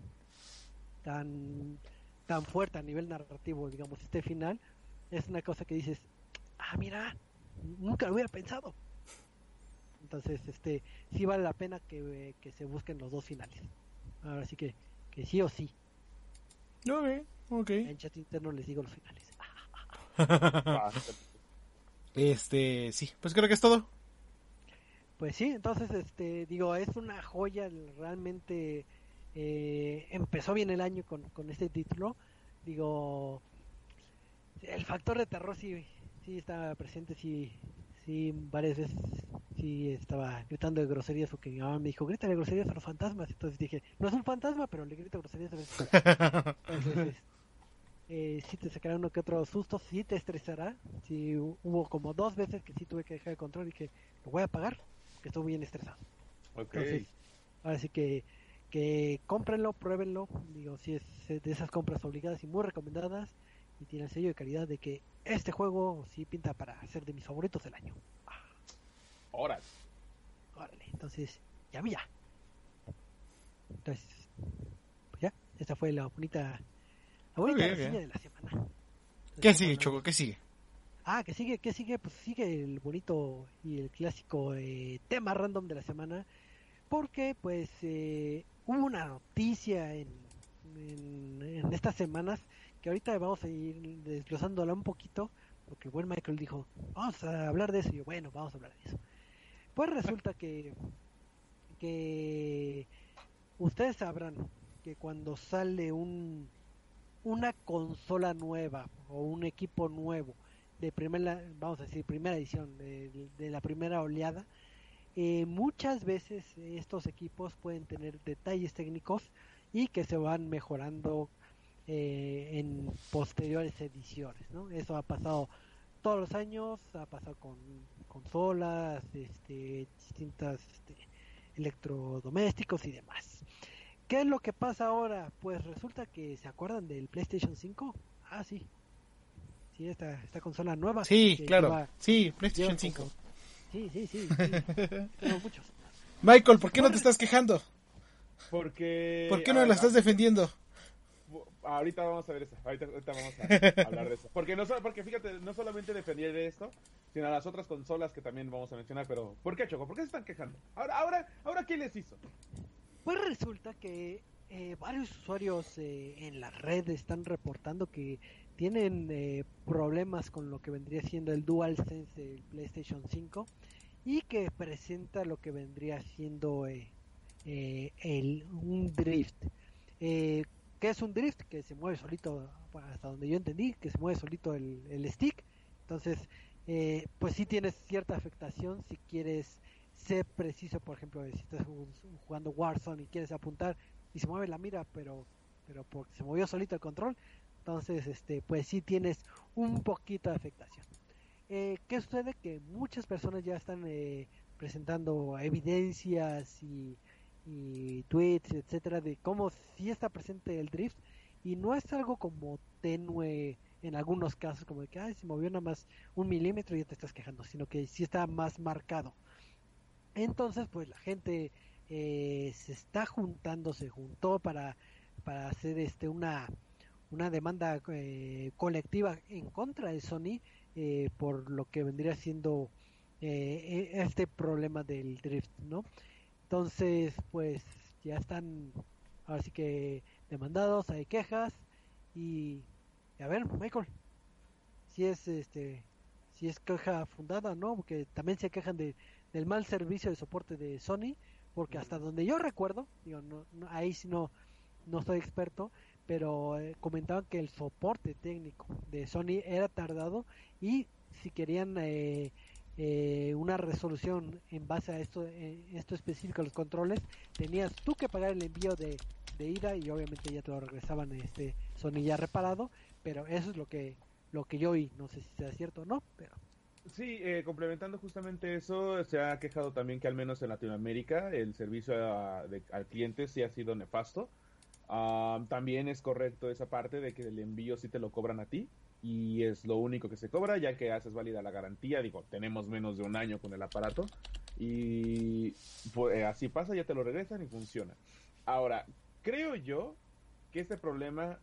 Speaker 1: tan tan fuerte a nivel narrativo, digamos, este final, es una cosa que dices, ah, mira, nunca lo hubiera pensado. Entonces, este, sí vale la pena que, que se busquen los dos finales. Ahora sí que, que sí o sí.
Speaker 3: Ok, ok.
Speaker 1: En chat interno les digo los finales. *laughs*
Speaker 3: Este, sí, pues creo que es todo.
Speaker 1: Pues sí, entonces, este, digo, es una joya, realmente eh, empezó bien el año con, con este título. Digo, el factor de terror sí, sí estaba presente, sí, sí, varias veces sí estaba gritando de groserías porque mi mamá me dijo, grita de groserías a los fantasmas. Entonces dije, no es un fantasma, pero le grito groserías a veces. *laughs* Entonces, eh, sí te sacará uno que otro susto, sí te estresará. Sí, hu- hubo como dos veces que sí tuve que dejar el control y dije, lo voy a pagar, que estoy bien estresado.
Speaker 2: ok.
Speaker 1: Entonces, ahora sí que, que cómprenlo, pruébenlo. Digo, si es de esas compras obligadas y muy recomendadas. Y tiene el sello de calidad de que este juego sí pinta para ser de mis favoritos del año.
Speaker 2: Órale.
Speaker 1: Órale, entonces, ya mira. Entonces, pues ya, esta fue la bonita, la bonita
Speaker 3: Ok, ok.
Speaker 1: reseña de la semana. Entonces,
Speaker 3: ¿Qué sigue, Choco? ¿Qué sigue?
Speaker 1: Ah, que sigue, que sigue, pues sigue el bonito y el clásico eh, tema random de la semana, porque pues eh, hubo una noticia en, en, en estas semanas que ahorita vamos a ir desglosándola un poquito, porque el buen Michael dijo, vamos a hablar de eso, y yo, bueno, vamos a hablar de eso. Pues resulta que, que ustedes sabrán que cuando sale un, una consola nueva o un equipo nuevo, de primera, vamos a decir, primera edición, de, la primera oleada, eh, muchas veces estos equipos pueden tener detalles técnicos y que se van mejorando eh, en posteriores ediciones, ¿no? Eso ha pasado todos los años, ha pasado con consolas, este, distintas este, electrodomésticos y demás. ¿Qué es lo que pasa ahora? Pues resulta que se acuerdan del PlayStation 5. Ah, sí. Sí, esta, esta consola nueva.
Speaker 3: Sí, claro.
Speaker 1: lleva-
Speaker 3: Sí, PlayStation
Speaker 1: lleva
Speaker 3: 5.
Speaker 1: como- Sí, sí, sí. sí. *laughs* Muchos.
Speaker 3: Michael, ¿por qué no te estás quejando?
Speaker 2: Porque.
Speaker 3: ¿Por qué no la estás defendiendo?
Speaker 2: Ahorita vamos a ver eso. Ahorita, vamos a *laughs* hablar de eso. Porque, no, porque fíjate, no solamente defender de esto, sino a las otras consolas que también vamos a mencionar. Pero, ¿por qué, Choco? ¿Por qué se están quejando? Ahora, ahora, ahora ¿quién les hizo?
Speaker 1: Pues resulta que eh, varios usuarios eh, en la red están reportando que tienen eh, problemas con lo que vendría siendo el DualSense del PlayStation 5 y que presenta lo que vendría siendo eh, eh, el, un drift. ¿Qué es un drift? Que se mueve solito, hasta donde yo entendí, que se mueve solito el, el stick. Entonces, eh, pues sí tienes cierta afectación si quieres ser preciso, por ejemplo, si estás ju- jugando Warzone y quieres apuntar y se mueve la mira, pero pero porque se movió solito el control, entonces este pues sí tienes un poquito de afectación. Eh, ¿Qué sucede? Que muchas personas ya están eh, presentando evidencias y, y tweets, etcétera, de cómo sí está presente el drift y no es algo como tenue en algunos casos, como de que Ay, se movió nada más un milímetro y ya te estás quejando, sino que sí está más marcado. Entonces, pues la gente eh, se está juntando, se juntó para, para hacer este una, una demanda eh, colectiva en contra de Sony eh, por lo que vendría siendo eh, e- este problema del drift, ¿no? Entonces, pues ya están, ahora sí que demandados, hay quejas y a ver, Michael, si es este, si es queja fundada, ¿no? Porque también se quejan de del mal servicio de soporte de Sony, porque hasta donde yo recuerdo, digo, no, no- ahí sí no, no soy experto, pero eh, comentaban que el soporte técnico de Sony era tardado y si querían eh, eh, una resolución en base a esto, eh, esto específico, los controles, tenías tú que pagar el envío de, de ida y obviamente ya te lo regresaban este Sony ya reparado, pero eso es lo que lo que yo oí, no sé si sea cierto o no, pero
Speaker 2: Sí, eh, complementando justamente eso, se ha quejado también que al menos en Latinoamérica el servicio a- de- al cliente sí ha sido nefasto. Ah, también es correcto esa parte de que el envío sí te lo cobran a ti. Y es lo único que se cobra, ya que haces válida la garantía. Digo, tenemos menos de un año con el aparato y pues, eh, así pasa, ya te lo regresan y funciona. Ahora, creo yo que este problema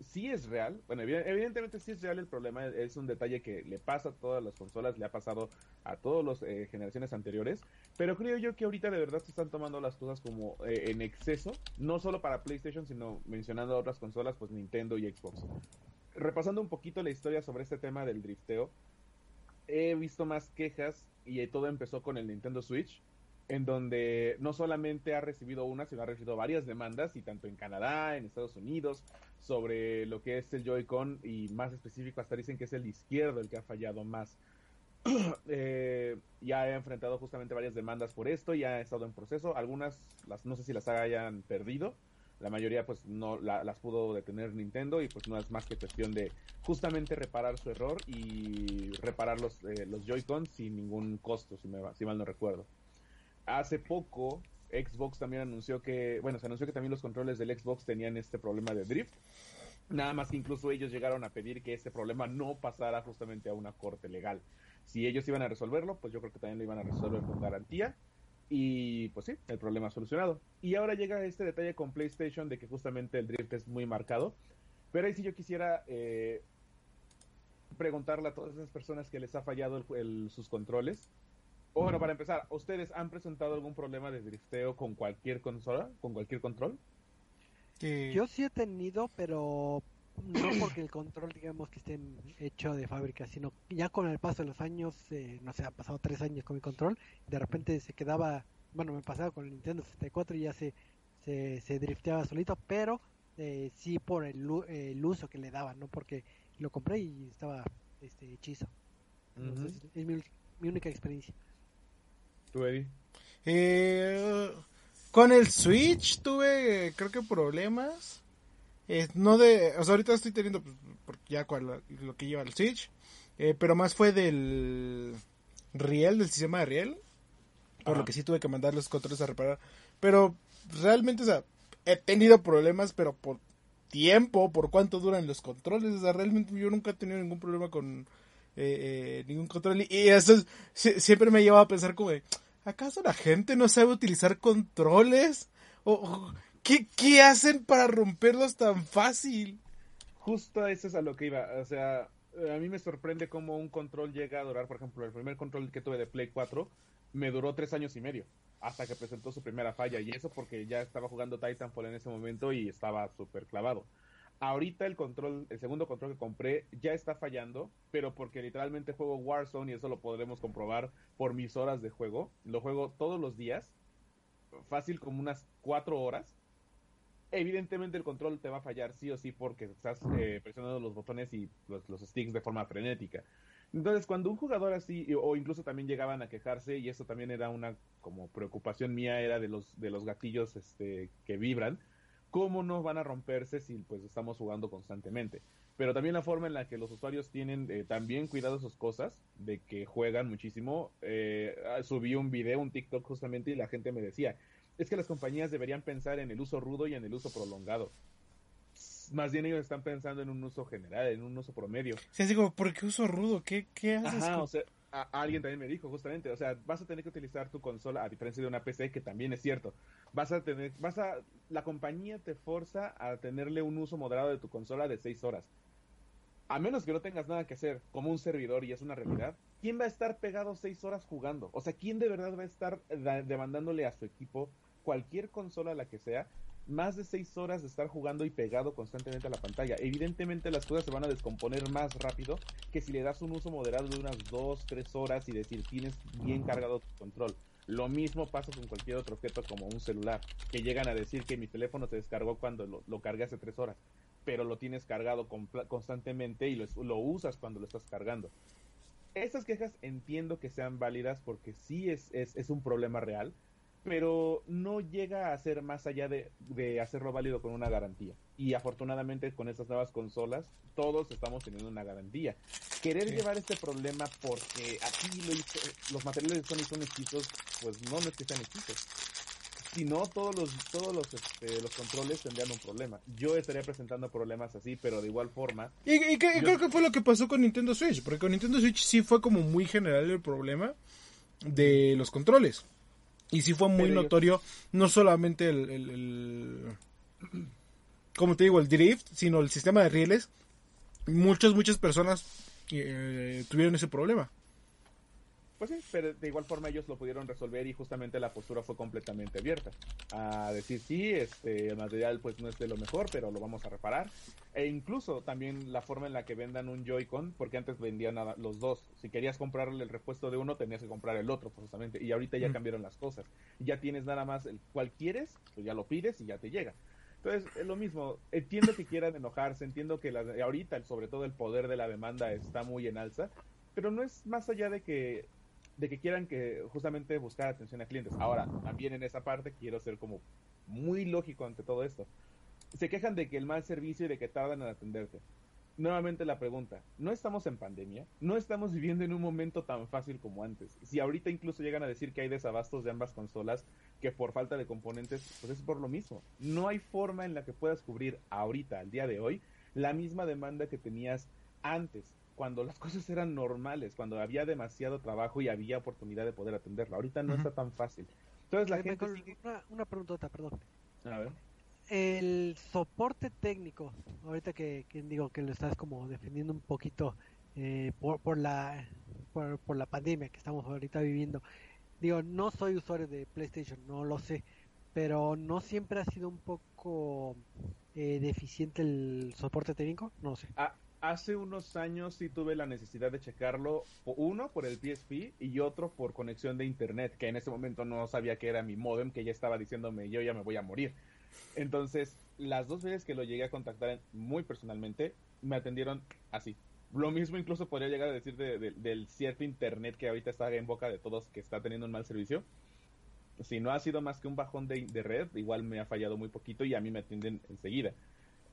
Speaker 2: sí es real. Bueno, evidentemente sí es real el problema. Es un detalle que le pasa a todas las consolas, le ha pasado a todas las eh, generaciones anteriores. Pero creo yo que ahorita de verdad se están tomando las cosas como eh, en exceso. No solo para PlayStation, sino mencionando otras consolas, pues Nintendo y Xbox. Repasando un poquito la historia sobre este tema del drifteo, he visto más quejas y todo empezó con el Nintendo Switch en donde no solamente ha recibido una, sino ha recibido varias demandas, y tanto en Canadá, en Estados Unidos, sobre lo que es el Joy-Con, y más específico, hasta dicen que es el izquierdo el que ha fallado más. *clears throat* eh, ya ha enfrentado justamente varias demandas por esto, ya ha estado en proceso, algunas, las, no sé si las hayan perdido, la mayoría pues no las pudo detener Nintendo y pues no es más que cuestión de justamente reparar su error y reparar los, eh, los Joy-Con sin ningún costo, si, me, si mal no recuerdo hace poco Xbox también anunció que, bueno, se anunció que también los controles del Xbox tenían este problema de drift. Nada más que incluso ellos llegaron a pedir que este problema no pasara justamente a una corte legal. Si ellos iban a resolverlo, pues yo creo que también lo iban a resolver con garantía. Y pues sí, el problema solucionado. Y ahora llega este detalle con PlayStation de que justamente el drift es muy marcado. Pero ahí sí yo quisiera eh, preguntarle a todas esas personas que les ha fallado sus controles bueno, para empezar, ¿ustedes han presentado algún problema de drifteo con cualquier consola, con cualquier control?
Speaker 1: Yo sí he tenido, pero no *clears throat* porque el control, digamos, que esté hecho de fábrica, sino ya con el paso de los años, eh, no sé, ha pasado tres años con mi control, de repente se quedaba, bueno, me pasaba con el Nintendo 64 y ya se, se, drifteaba solito, pero eh, sí por el, el, uso que le daba, no porque lo compré y estaba este hechizo. es mi, mi única experiencia.
Speaker 3: Eh, con el Switch tuve, creo que problemas. Eh, no de, o sea, ahorita estoy teniendo, pues, ya lo que lleva el Switch. Eh, pero más fue del Riel, del sistema de Riel. Por lo que sí tuve que mandar los controles a reparar. Pero realmente, o sea, he tenido problemas, pero por tiempo, por cuánto duran los controles. O sea, realmente yo nunca he tenido ningún problema con ningún control. Y, eso siempre me ha llevado a pensar como de, ¿Acaso la gente no sabe utilizar controles? ¿O, qué, hacen para romperlos tan fácil?
Speaker 2: Justo eso es a lo que iba. O sea, a mí me sorprende cómo un control llega a durar. Por ejemplo, el primer control que tuve de Play 4 me duró tres años y medio hasta que presentó su primera falla. Y eso porque ya estaba jugando Titanfall en ese momento y estaba súper clavado. Ahorita el control, el segundo control que compré ya está fallando, pero porque literalmente juego Warzone y eso lo podremos comprobar por mis horas de juego. Lo juego todos los días, fácil como unas cuatro horas. Evidentemente el control te va a fallar sí o sí porque estás eh, presionando los botones y los, los sticks de forma frenética. Entonces, cuando un jugador así, o incluso también llegaban a quejarse, y eso también era una como preocupación mía, era de los, de los gatillos este, que vibran, ¿cómo no van a romperse si pues estamos jugando constantemente? Pero también la forma en la que los usuarios tienen eh, también cuidado sus cosas, de que juegan muchísimo. Eh, ah, subí un video, un TikTok justamente, y la gente me decía, es que las compañías deberían pensar en el uso rudo y en el uso prolongado. Más bien ellos están pensando en un uso general, en un uso promedio.
Speaker 3: Sí, digo, ¿por qué uso rudo? ¿Qué, qué haces?
Speaker 2: Ajá, o sea, alguien también me dijo justamente, o sea, vas a tener que utilizar tu consola a diferencia de una PC que también es cierto. Vas a tener, vas a, la compañía te forza a tenerle un uso moderado de tu consola de 6 horas. A menos que no tengas nada que hacer como un servidor y es una realidad, ¿quién va a estar pegado 6 horas jugando? O sea, ¿quién de verdad va a estar demandándole a su equipo cualquier consola la que sea más de seis horas de estar jugando y pegado constantemente a la pantalla. Evidentemente las cosas se van a descomponer más rápido que si le das un uso moderado de unas dos, tres horas y decir tienes bien cargado tu control. Lo mismo pasa con cualquier otro objeto como un celular, que llegan a decir que mi teléfono se descargó cuando lo, lo cargué hace tres horas, pero lo tienes cargado constantemente y lo, lo usas cuando lo estás cargando. Esas quejas entiendo que sean válidas porque sí es, es, es un problema real, pero no llega a ser más allá de, hacerlo válido con una garantía. Y afortunadamente con estas nuevas consolas todos estamos teniendo una garantía. Querer llevar este problema porque aquí lo los materiales de Sony son hechizos, pues no, no es que sean hechizos. Si no, todos los, todos los, este, los controles tendrían un problema. Yo estaría presentando problemas así, pero de igual forma.
Speaker 3: Y, y que- y creo que fue lo que pasó con Nintendo Switch, porque con Nintendo Switch sí fue como muy general el problema de los controles. Y sí fue muy
Speaker 2: Pero yo-
Speaker 3: notorio, no solamente el, el- el- como te digo, el drift, sino el sistema de rieles. Muchas, muchas personas eh, tuvieron ese problema.
Speaker 2: Pues sí, pero de igual forma ellos lo pudieron resolver y justamente la postura fue completamente abierta. A decir, sí, este el material pues no es de lo mejor, pero lo vamos a reparar. E incluso también la forma en la que vendan un Joy-Con, porque antes vendían a los dos. Si querías comprarle el repuesto de uno, tenías que comprar el otro, justamente. Y ahorita ya
Speaker 3: Mm.
Speaker 2: cambiaron las cosas. Ya tienes nada más el cual quieres, pues ya lo pides y ya te llega. Entonces, es lo mismo. Entiendo que quieran enojarse, entiendo que la, ahorita, sobre todo, el poder de la demanda está muy en alza, pero no es más allá de que de que quieran que justamente buscar atención a clientes. Ahora, también en esa parte quiero ser como muy lógico ante todo esto. Se quejan de que el mal servicio y de que tardan en atenderte. Nuevamente la pregunta, ¿no estamos en pandemia? ¿No estamos viviendo en un momento tan fácil como antes? Si ahorita incluso llegan a decir que hay desabastos de ambas consolas, que por falta de componentes, pues es por lo mismo. No hay forma en la que puedas cubrir ahorita, al día de hoy, la misma demanda que tenías antes, cuando las *laughs* cosas eran normales, cuando había demasiado trabajo y había oportunidad de poder atenderlo. Ahorita no está tan fácil. Entonces la
Speaker 1: Oye,
Speaker 2: gente sigue...
Speaker 1: una, una preguntota, perdón.
Speaker 2: A ver.
Speaker 1: El soporte técnico, ahorita que, que digo que lo estás como defendiendo un poquito eh, por, por la por, por la pandemia que estamos ahorita viviendo. Digo, no soy usuario de PlayStation, no lo sé, pero no siempre ha sido un poco eh, deficiente el soporte técnico, no lo sé.
Speaker 2: A- hace unos años sí tuve la necesidad de checarlo, uno por el PSP y otro por conexión de internet, que en ese momento no sabía que era mi modem, que ya estaba diciéndome yo ya me voy a morir. Entonces, las dos veces que lo llegué a contactar muy personalmente, me atendieron así. Lo mismo incluso podría llegar a decir de- de- del cierto internet que ahorita está en boca de todos que está teniendo un mal servicio. Si no ha sido más que un bajón de, de red, igual me ha fallado muy poquito y a mí me atienden enseguida.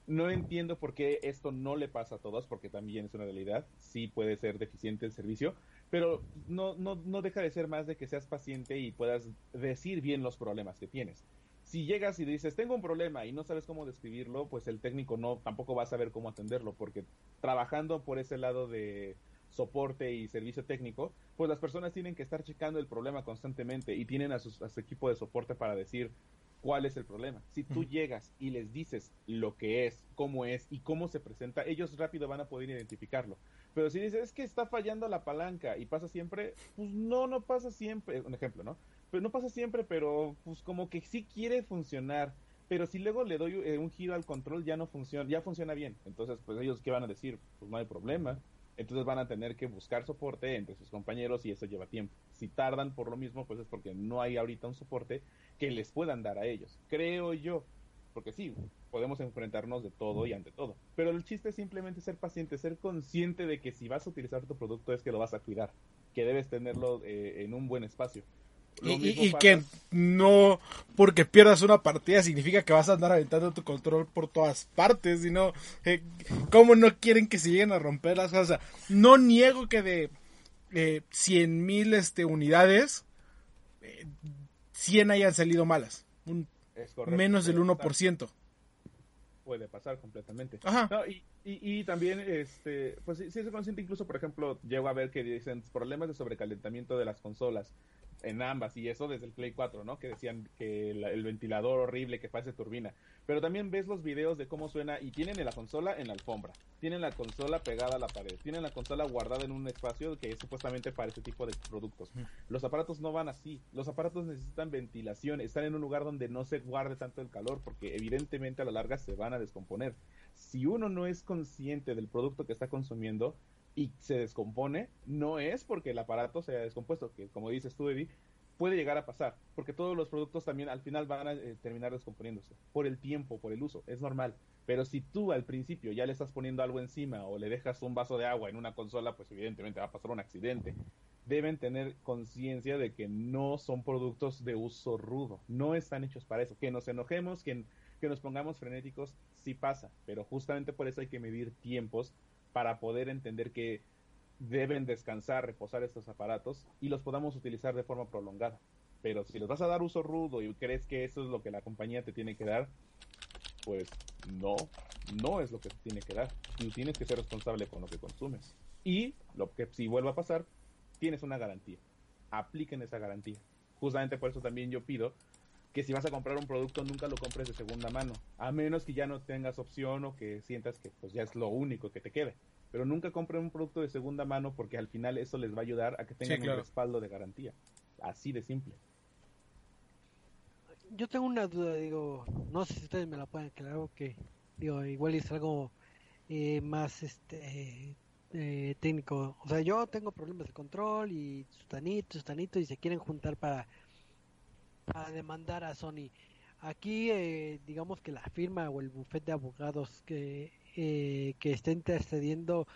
Speaker 2: No entiendo por qué esto no le pasa a todos, porque también es una realidad. Sí puede ser deficiente el servicio, pero no, no, no deja de ser más de que seas paciente y puedas decir bien los problemas que tienes. Si llegas y dices, tengo un problema y no sabes cómo describirlo, pues el técnico no tampoco va a saber cómo atenderlo, porque trabajando por ese lado de soporte y servicio técnico, pues las personas tienen que estar checando el problema constantemente y tienen a, sus- a su equipo de soporte para decir, cuál es el problema. Si tú llegas y les dices lo que es, cómo es y cómo se presenta, ellos rápido van a poder identificarlo. Pero si dices, es que está fallando la palanca y pasa siempre, pues no, no pasa siempre. Un ejemplo, ¿no? Pero no pasa siempre, pero pues como que sí quiere funcionar. Pero si luego le doy eh, un giro al control, ya no funciona, ya funciona bien. Entonces, pues ellos, ¿qué van a decir? Pues no hay problema. Entonces van a tener que buscar soporte entre sus compañeros y eso lleva tiempo. Si tardan por lo mismo, pues es porque no hay ahorita un soporte que les puedan dar a ellos. Creo yo. Porque sí, podemos enfrentarnos de todo y ante todo. Pero el chiste es simplemente ser paciente, ser consciente de que si vas a utilizar tu producto es que lo vas a cuidar, que debes tenerlo eh, en un buen espacio. Lo
Speaker 3: Y, que no porque pierdas una partida significa que vas a andar aventando tu control por todas partes, sino eh, cómo no quieren que se lleguen a romper las cosas. O sea, no niego que de eh, 100 mil este, unidades, eh, 100 hayan salido malas. Un-
Speaker 2: correcto,
Speaker 3: menos del
Speaker 2: puede pasar,
Speaker 3: 1%.
Speaker 2: Puede pasar completamente.
Speaker 3: Ajá.
Speaker 2: No, y, y, y también, este, pues sí, sí es consciente, incluso, por ejemplo, llego a ver que dicen problemas de sobrecalentamiento de las consolas en ambas, y eso desde el Play 4, ¿no? Que decían que la- el ventilador horrible que parece turbina. Pero también ves los videos de cómo suena, y tienen la consola en la alfombra, tienen la consola pegada a la pared, tienen la consola guardada en un espacio que es supuestamente para ese tipo de productos. Los aparatos no van así, los aparatos necesitan ventilación, están en un lugar donde no se guarde tanto el calor, porque evidentemente a la larga se van a descomponer. Si uno no es consciente del producto que está consumiendo y se descompone, no es porque el aparato se haya descompuesto, que como dices tú, Eddie, puede llegar a pasar, porque todos los productos también al final van a eh, terminar descomponiéndose, por el tiempo, por el uso, es normal. Pero si tú al principio ya le estás poniendo algo encima o le dejas un vaso de agua en una consola, pues evidentemente va a pasar un accidente. Deben tener conciencia de que no son productos de uso rudo, no están hechos para eso. Que nos enojemos, que, que nos pongamos frenéticos, sí pasa, pero justamente por eso hay que medir tiempos para poder entender que deben descansar, reposar estos aparatos y los podamos utilizar de forma prolongada. Pero si les vas a dar uso rudo y crees que eso es lo que la compañía te tiene que dar, pues no, no es lo que te tiene que dar. Tú tienes que ser responsable con lo que consumes. Y lo que si vuelva a pasar, tienes una garantía. Apliquen esa garantía. Justamente por eso también yo pido que si vas a comprar un producto nunca lo compres de segunda mano, a menos que ya no tengas opción o que sientas que pues ya es lo único que te quede. Pero nunca compren un producto de segunda mano porque al final eso les va a ayudar a que tengan
Speaker 3: Sí, claro.
Speaker 2: un respaldo de garantía. Así de simple.
Speaker 1: Yo tengo una duda, digo, no sé si ustedes me la pueden aclarar o que, digo, igual es algo eh, más este eh, técnico. O sea, yo tengo problemas de control y sustanito, sustanito y se quieren juntar para, para demandar a Sony. Aquí, eh, digamos que la firma o el bufete de abogados que, eh, que está intercediendo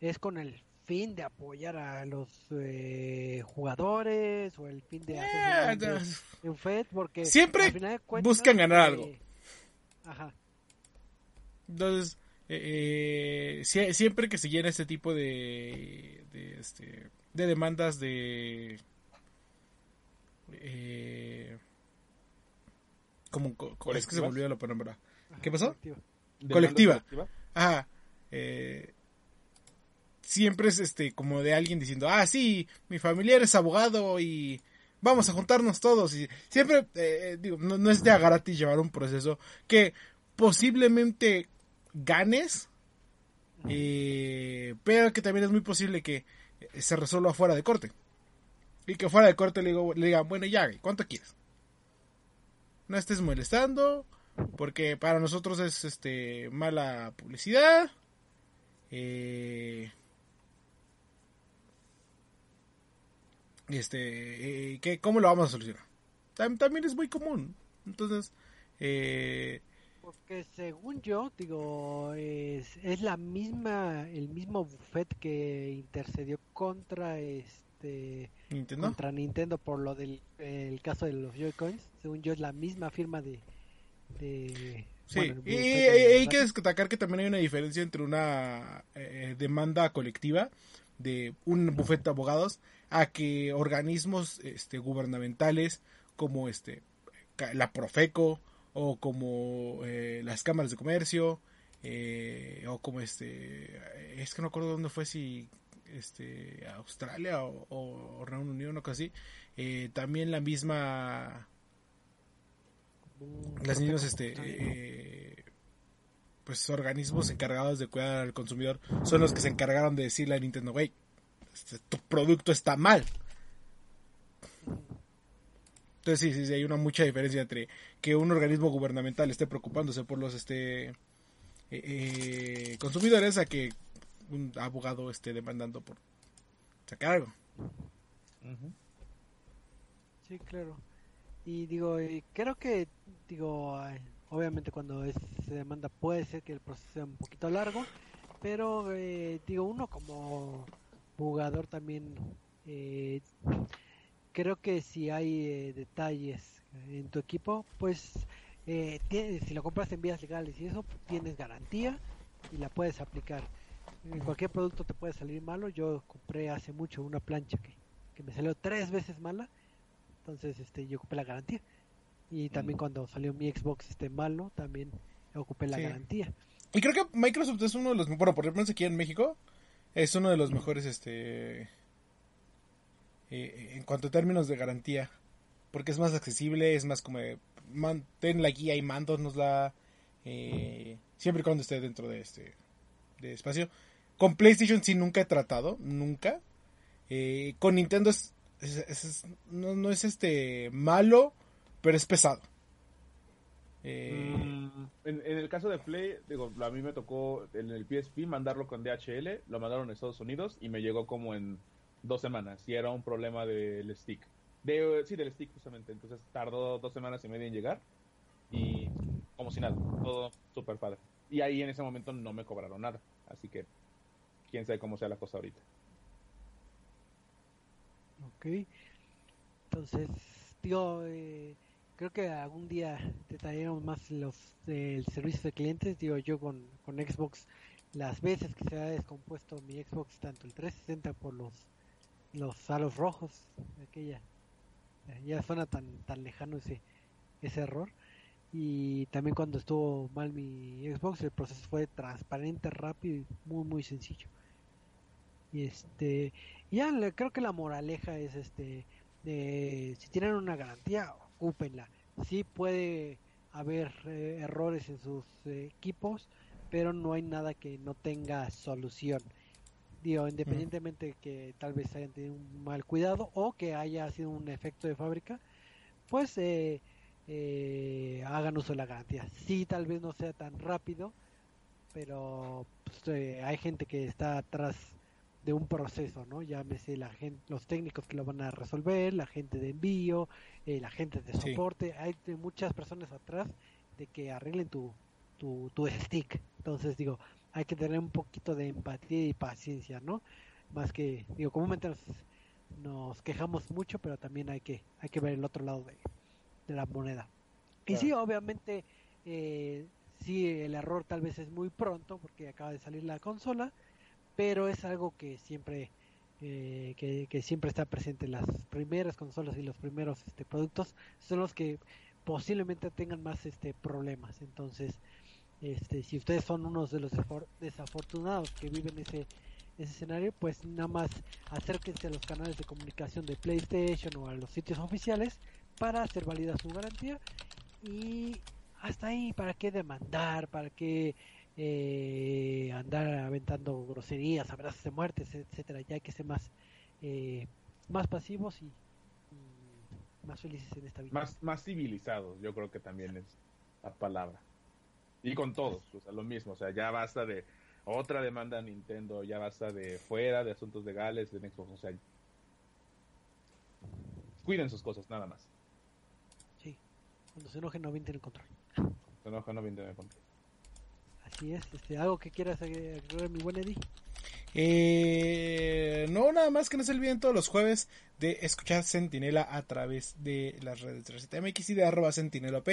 Speaker 1: es con el fin de apoyar a los eh, jugadores o el fin de hacer
Speaker 3: Eh,
Speaker 1: un en FED porque
Speaker 3: Siempre
Speaker 1: cuentas,
Speaker 3: buscan ganar
Speaker 1: eh,
Speaker 3: algo.
Speaker 1: Ajá.
Speaker 3: Entonces, eh, eh, sie- siempre que se llena este tipo de, de, este, de demandas de... Eh, como, co- co- es que se olvidó la palabra.
Speaker 1: ajá,
Speaker 3: ¿Qué pasó?
Speaker 1: colectiva.
Speaker 2: ¿Demanda
Speaker 3: Colectiva.
Speaker 2: colectiva?
Speaker 3: Ajá. eh, siempre es este como de alguien diciendo, ah, sí, mi familiar es abogado y vamos a juntarnos todos. Y siempre, eh, digo, no, no es de a gratis llevar un proceso que posiblemente ganes, eh, pero que también es muy posible que se resuelva fuera de corte. Y que fuera de corte le, digo, le digan, bueno, ya, ¿cuánto quieres? No estés molestando, porque para nosotros es este mala publicidad. Eh, este, eh, ¿qué, ¿cómo lo vamos a solucionar? Tam- también es muy común. Entonces, eh,
Speaker 1: Porque según yo, digo, es, es la misma, el mismo buffet que intercedió contra este
Speaker 3: Nintendo.
Speaker 1: contra Nintendo por lo del el caso de los Joy-Cons. Según yo es la misma firma de, de
Speaker 3: Sí,
Speaker 1: bueno,
Speaker 3: y, hay que destacar que también hay una diferencia entre una eh, demanda colectiva de un bufete de abogados a que organismos este, gubernamentales como este la Profeco o como eh, las cámaras de comercio eh, o como este es que no recuerdo dónde fue si este Australia o, Reino Unido o cosa así. Eh, también la misma las mismas este eh, pues organismos encargados de cuidar al consumidor son los que se encargaron de decirle a Nintendo güey este, tu producto está mal entonces sí, sí, sí, hay una mucha diferencia entre que un organismo gubernamental esté preocupándose por los este eh, eh, consumidores a que un abogado esté demandando por sacar algo.
Speaker 1: Sí, claro. Y digo, eh, creo que, digo, eh, obviamente cuando es, se demanda puede ser que el proceso sea un poquito largo, pero eh, digo, uno como jugador también, eh, creo que si hay eh, detalles en tu equipo, pues eh, tienes- si lo compras en vías legales y eso, tienes garantía y la puedes aplicar. En cualquier producto te puede salir malo. Yo compré hace mucho una plancha que, que me salió tres veces mala entonces este yo ocupé la garantía y también
Speaker 2: Mm.
Speaker 1: cuando salió mi Xbox este malo también ocupé la
Speaker 3: Sí.
Speaker 1: garantía
Speaker 3: Y creo que Microsoft es uno de los, bueno, por lo menos aquí en México, es uno de los mejores, este, eh, en cuanto a términos de garantía, porque es más accesible, es más como, de, man- ten la guía y mándonosla, eh, siempre y cuando esté dentro de este, de espacio. Con PlayStation sí nunca he tratado, nunca. Eh, con Nintendo es, es- no es este malo, pero es pesado. Eh,
Speaker 2: Mm, en, en el caso de Play, digo, a mí me tocó en el PSP mandarlo con DHL, lo mandaron a Estados Unidos y me llegó como en dos semanas y era un problema del stick. De, sí, del stick justamente, entonces tardó dos semanas y media en llegar y como si nada, todo súper padre. Y ahí en ese momento no me cobraron nada, así que quién sabe cómo sea la cosa ahorita.
Speaker 1: ok. Entonces digo eh, creo que algún día detallaremos más los el servicio de clientes. Digo yo con, con Xbox las veces que se ha descompuesto mi Xbox tanto el 360 por los los aros rojos aquella ya suena tan tan lejano ese ese error. Y también cuando estuvo mal mi Xbox el proceso fue transparente rápido y muy muy sencillo y este ya creo que la moraleja es este de si tienen una garantía ocúpenla. Sí puede haber eh, errores en sus eh, equipos pero no hay nada que no tenga solución. Digo independientemente que tal vez hayan tenido un mal cuidado o que haya sido un efecto de fábrica pues eh, eh, hagan uso de la garantía. Sí, tal vez no sea tan rápido, pero pues, eh, hay gente que está atrás de un proceso, ¿no? Llámese la gente, los técnicos que lo van a resolver, la gente de envío, eh, la gente de soporte. Hay muchas personas atrás de que arreglen tu, tu, tu stick. Entonces, digo, hay que tener un poquito de empatía y paciencia, ¿no? Más que, digo, comúnmente nos, nos quejamos mucho, pero también hay que, hay que ver el otro lado de, de la moneda. Y sí, obviamente, eh, sí, el error tal vez es muy pronto porque acaba de salir la consola, pero es algo que siempre eh, que, siempre está presente. Las primeras consolas y los primeros este, productos son los que posiblemente tengan más este problemas. Entonces, este, si ustedes son unos de los desafortunados que viven ese ese escenario, pues nada más acérquense a los canales de comunicación de PlayStation o a los sitios oficiales para hacer válida su garantía y hasta ahí para qué demandar para qué eh, andar aventando groserías abrazos de muertes etcétera ya hay que ser más eh, más pasivos y, más felices en esta vida
Speaker 2: más más civilizados yo creo que también es la palabra y con todos o sea lo mismo o sea ya basta de otra demanda a Nintendo ya basta de fuera de asuntos legales de Xbox o sea cuiden sus cosas nada más
Speaker 1: cuando se enoje no viene el control.
Speaker 2: Se enoja no viene el control.
Speaker 1: Así es, este, algo que quieras agregar mi buen Eddie.
Speaker 3: Eh, no, nada más que no se olviden todos los jueves de escuchar Sentinela a través de las redes de RCTMX y de arroba sentinelop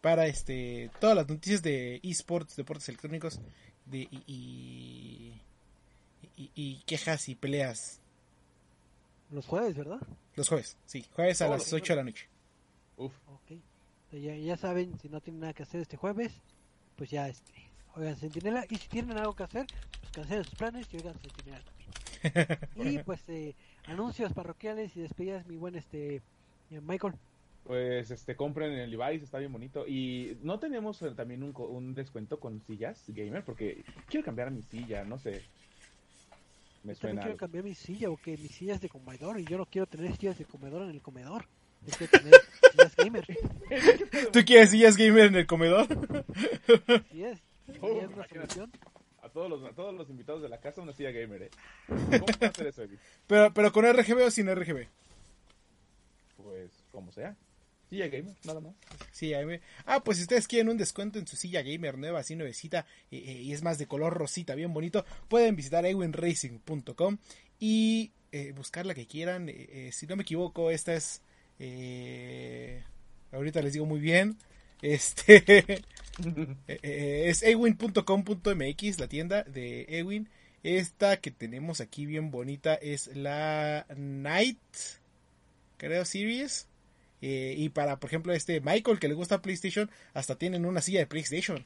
Speaker 3: para este todas las noticias de esports, deportes electrónicos de, y, y, quejas y peleas.
Speaker 1: Los jueves, ¿verdad?
Speaker 3: Los jueves, sí, jueves a las 8 de la noche.
Speaker 1: Uf. Okay. Ya, ya saben, si no tienen nada que hacer este jueves, pues ya este, oigan Sentinela. Y si tienen algo que hacer, pues cancelen sus planes y oigan Sentinela también. *laughs* y pues eh, anuncios parroquiales y despedidas, mi buen este Michael.
Speaker 2: Pues este compren en el Levi's, está bien bonito. Y no tenemos eh, también un, un descuento con sillas gamer, porque quiero cambiar mi silla, no sé.
Speaker 1: Me yo suena. quiero cambiar mi silla, o que mi silla es de comedor y yo no quiero tener sillas de comedor en el comedor. *laughs* gamer.
Speaker 3: ¿Tú quieres sillas gamer en el comedor?
Speaker 1: Sí es. *laughs* Oh,
Speaker 2: a todos los, a todos los invitados de la casa una silla gamer, ¿eh? *laughs* ¿Cómo
Speaker 3: hacer eso, Pero, pero con RGB o sin RGB?
Speaker 2: Pues, como sea. Silla gamer, nada más.
Speaker 3: Sí, ah, pues si ustedes quieren un descuento en su silla gamer nueva, así nuevecita, y es más de color rosita, bien bonito, pueden visitar ewinracing.com y eh, buscar la que quieran. Eh, eh, si no me equivoco, esta es eh, ahorita les digo muy bien. Este *laughs* eh, eh, es ewin.com.mx, la tienda de Ewin. Esta que tenemos aquí bien bonita es la Night, creo, Series. Eh, y para, por ejemplo, este Michael que le gusta PlayStation, hasta tienen una silla de PlayStation.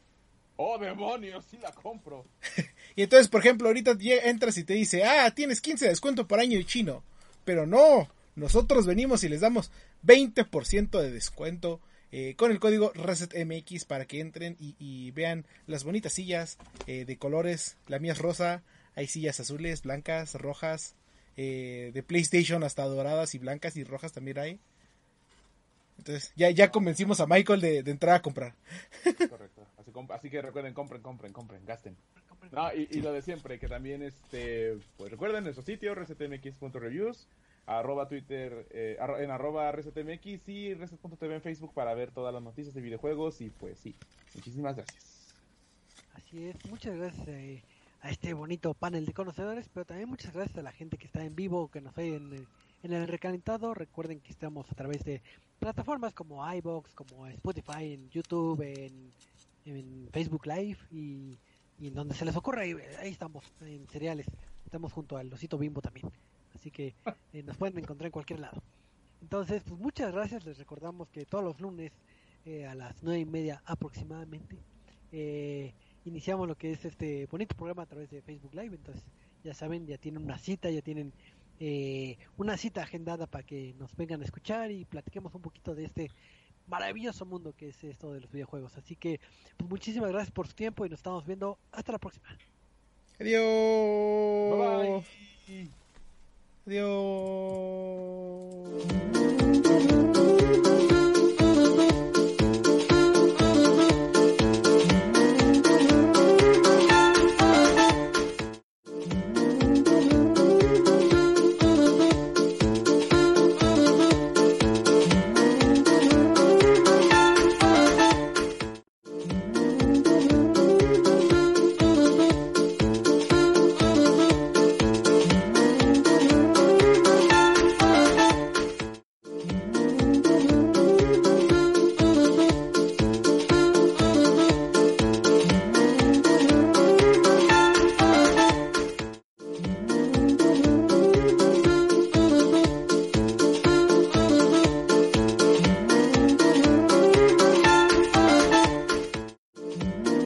Speaker 2: Oh, demonios, sí la compro. *laughs*
Speaker 3: y entonces, por ejemplo, ahorita entras y te dice, ah, tienes 15 de descuento por año de chino. Pero no, nosotros venimos y les damos 20% de descuento eh, con el código ResetMX para que entren y, vean las bonitas sillas eh, de colores. La mía es rosa, hay sillas azules, blancas, rojas, eh, de PlayStation hasta doradas y blancas y rojas también hay. Entonces ya, ya convencimos a Michael de, entrar a comprar.
Speaker 2: Correcto. Así, que recuerden, compren, compren, compren, gasten. y, lo de siempre, que también este, pues recuerden nuestro sitio, resetmx.reviews arroba Twitter, eh, en arroba ResetMX y Reset.tv en Facebook para ver todas las noticias de videojuegos y pues sí, muchísimas gracias.
Speaker 1: Así es, muchas gracias a este bonito panel de conocedores, pero también muchas gracias a la gente que está en vivo, que nos ve en, en el recalentado. Recuerden que estamos a través de plataformas como iBox, como Spotify, en YouTube, en, Facebook Live y, en donde se les ocurra, ahí, ahí estamos, en cereales. Estamos junto al Osito Bimbo también así que eh, nos pueden encontrar en cualquier lado. Entonces, pues muchas gracias. Les recordamos que todos los lunes eh, a las nueve y media aproximadamente eh, iniciamos lo que es este bonito programa a través de Facebook Live. Entonces, ya saben, ya tienen una cita, ya tienen eh, una cita agendada para que nos vengan a escuchar y platiquemos un poquito de este maravilloso mundo que es esto de los videojuegos. Así que, pues muchísimas gracias por su tiempo y nos estamos viendo. Hasta la próxima.
Speaker 3: Adiós.
Speaker 2: Bye bye.
Speaker 3: Adiós.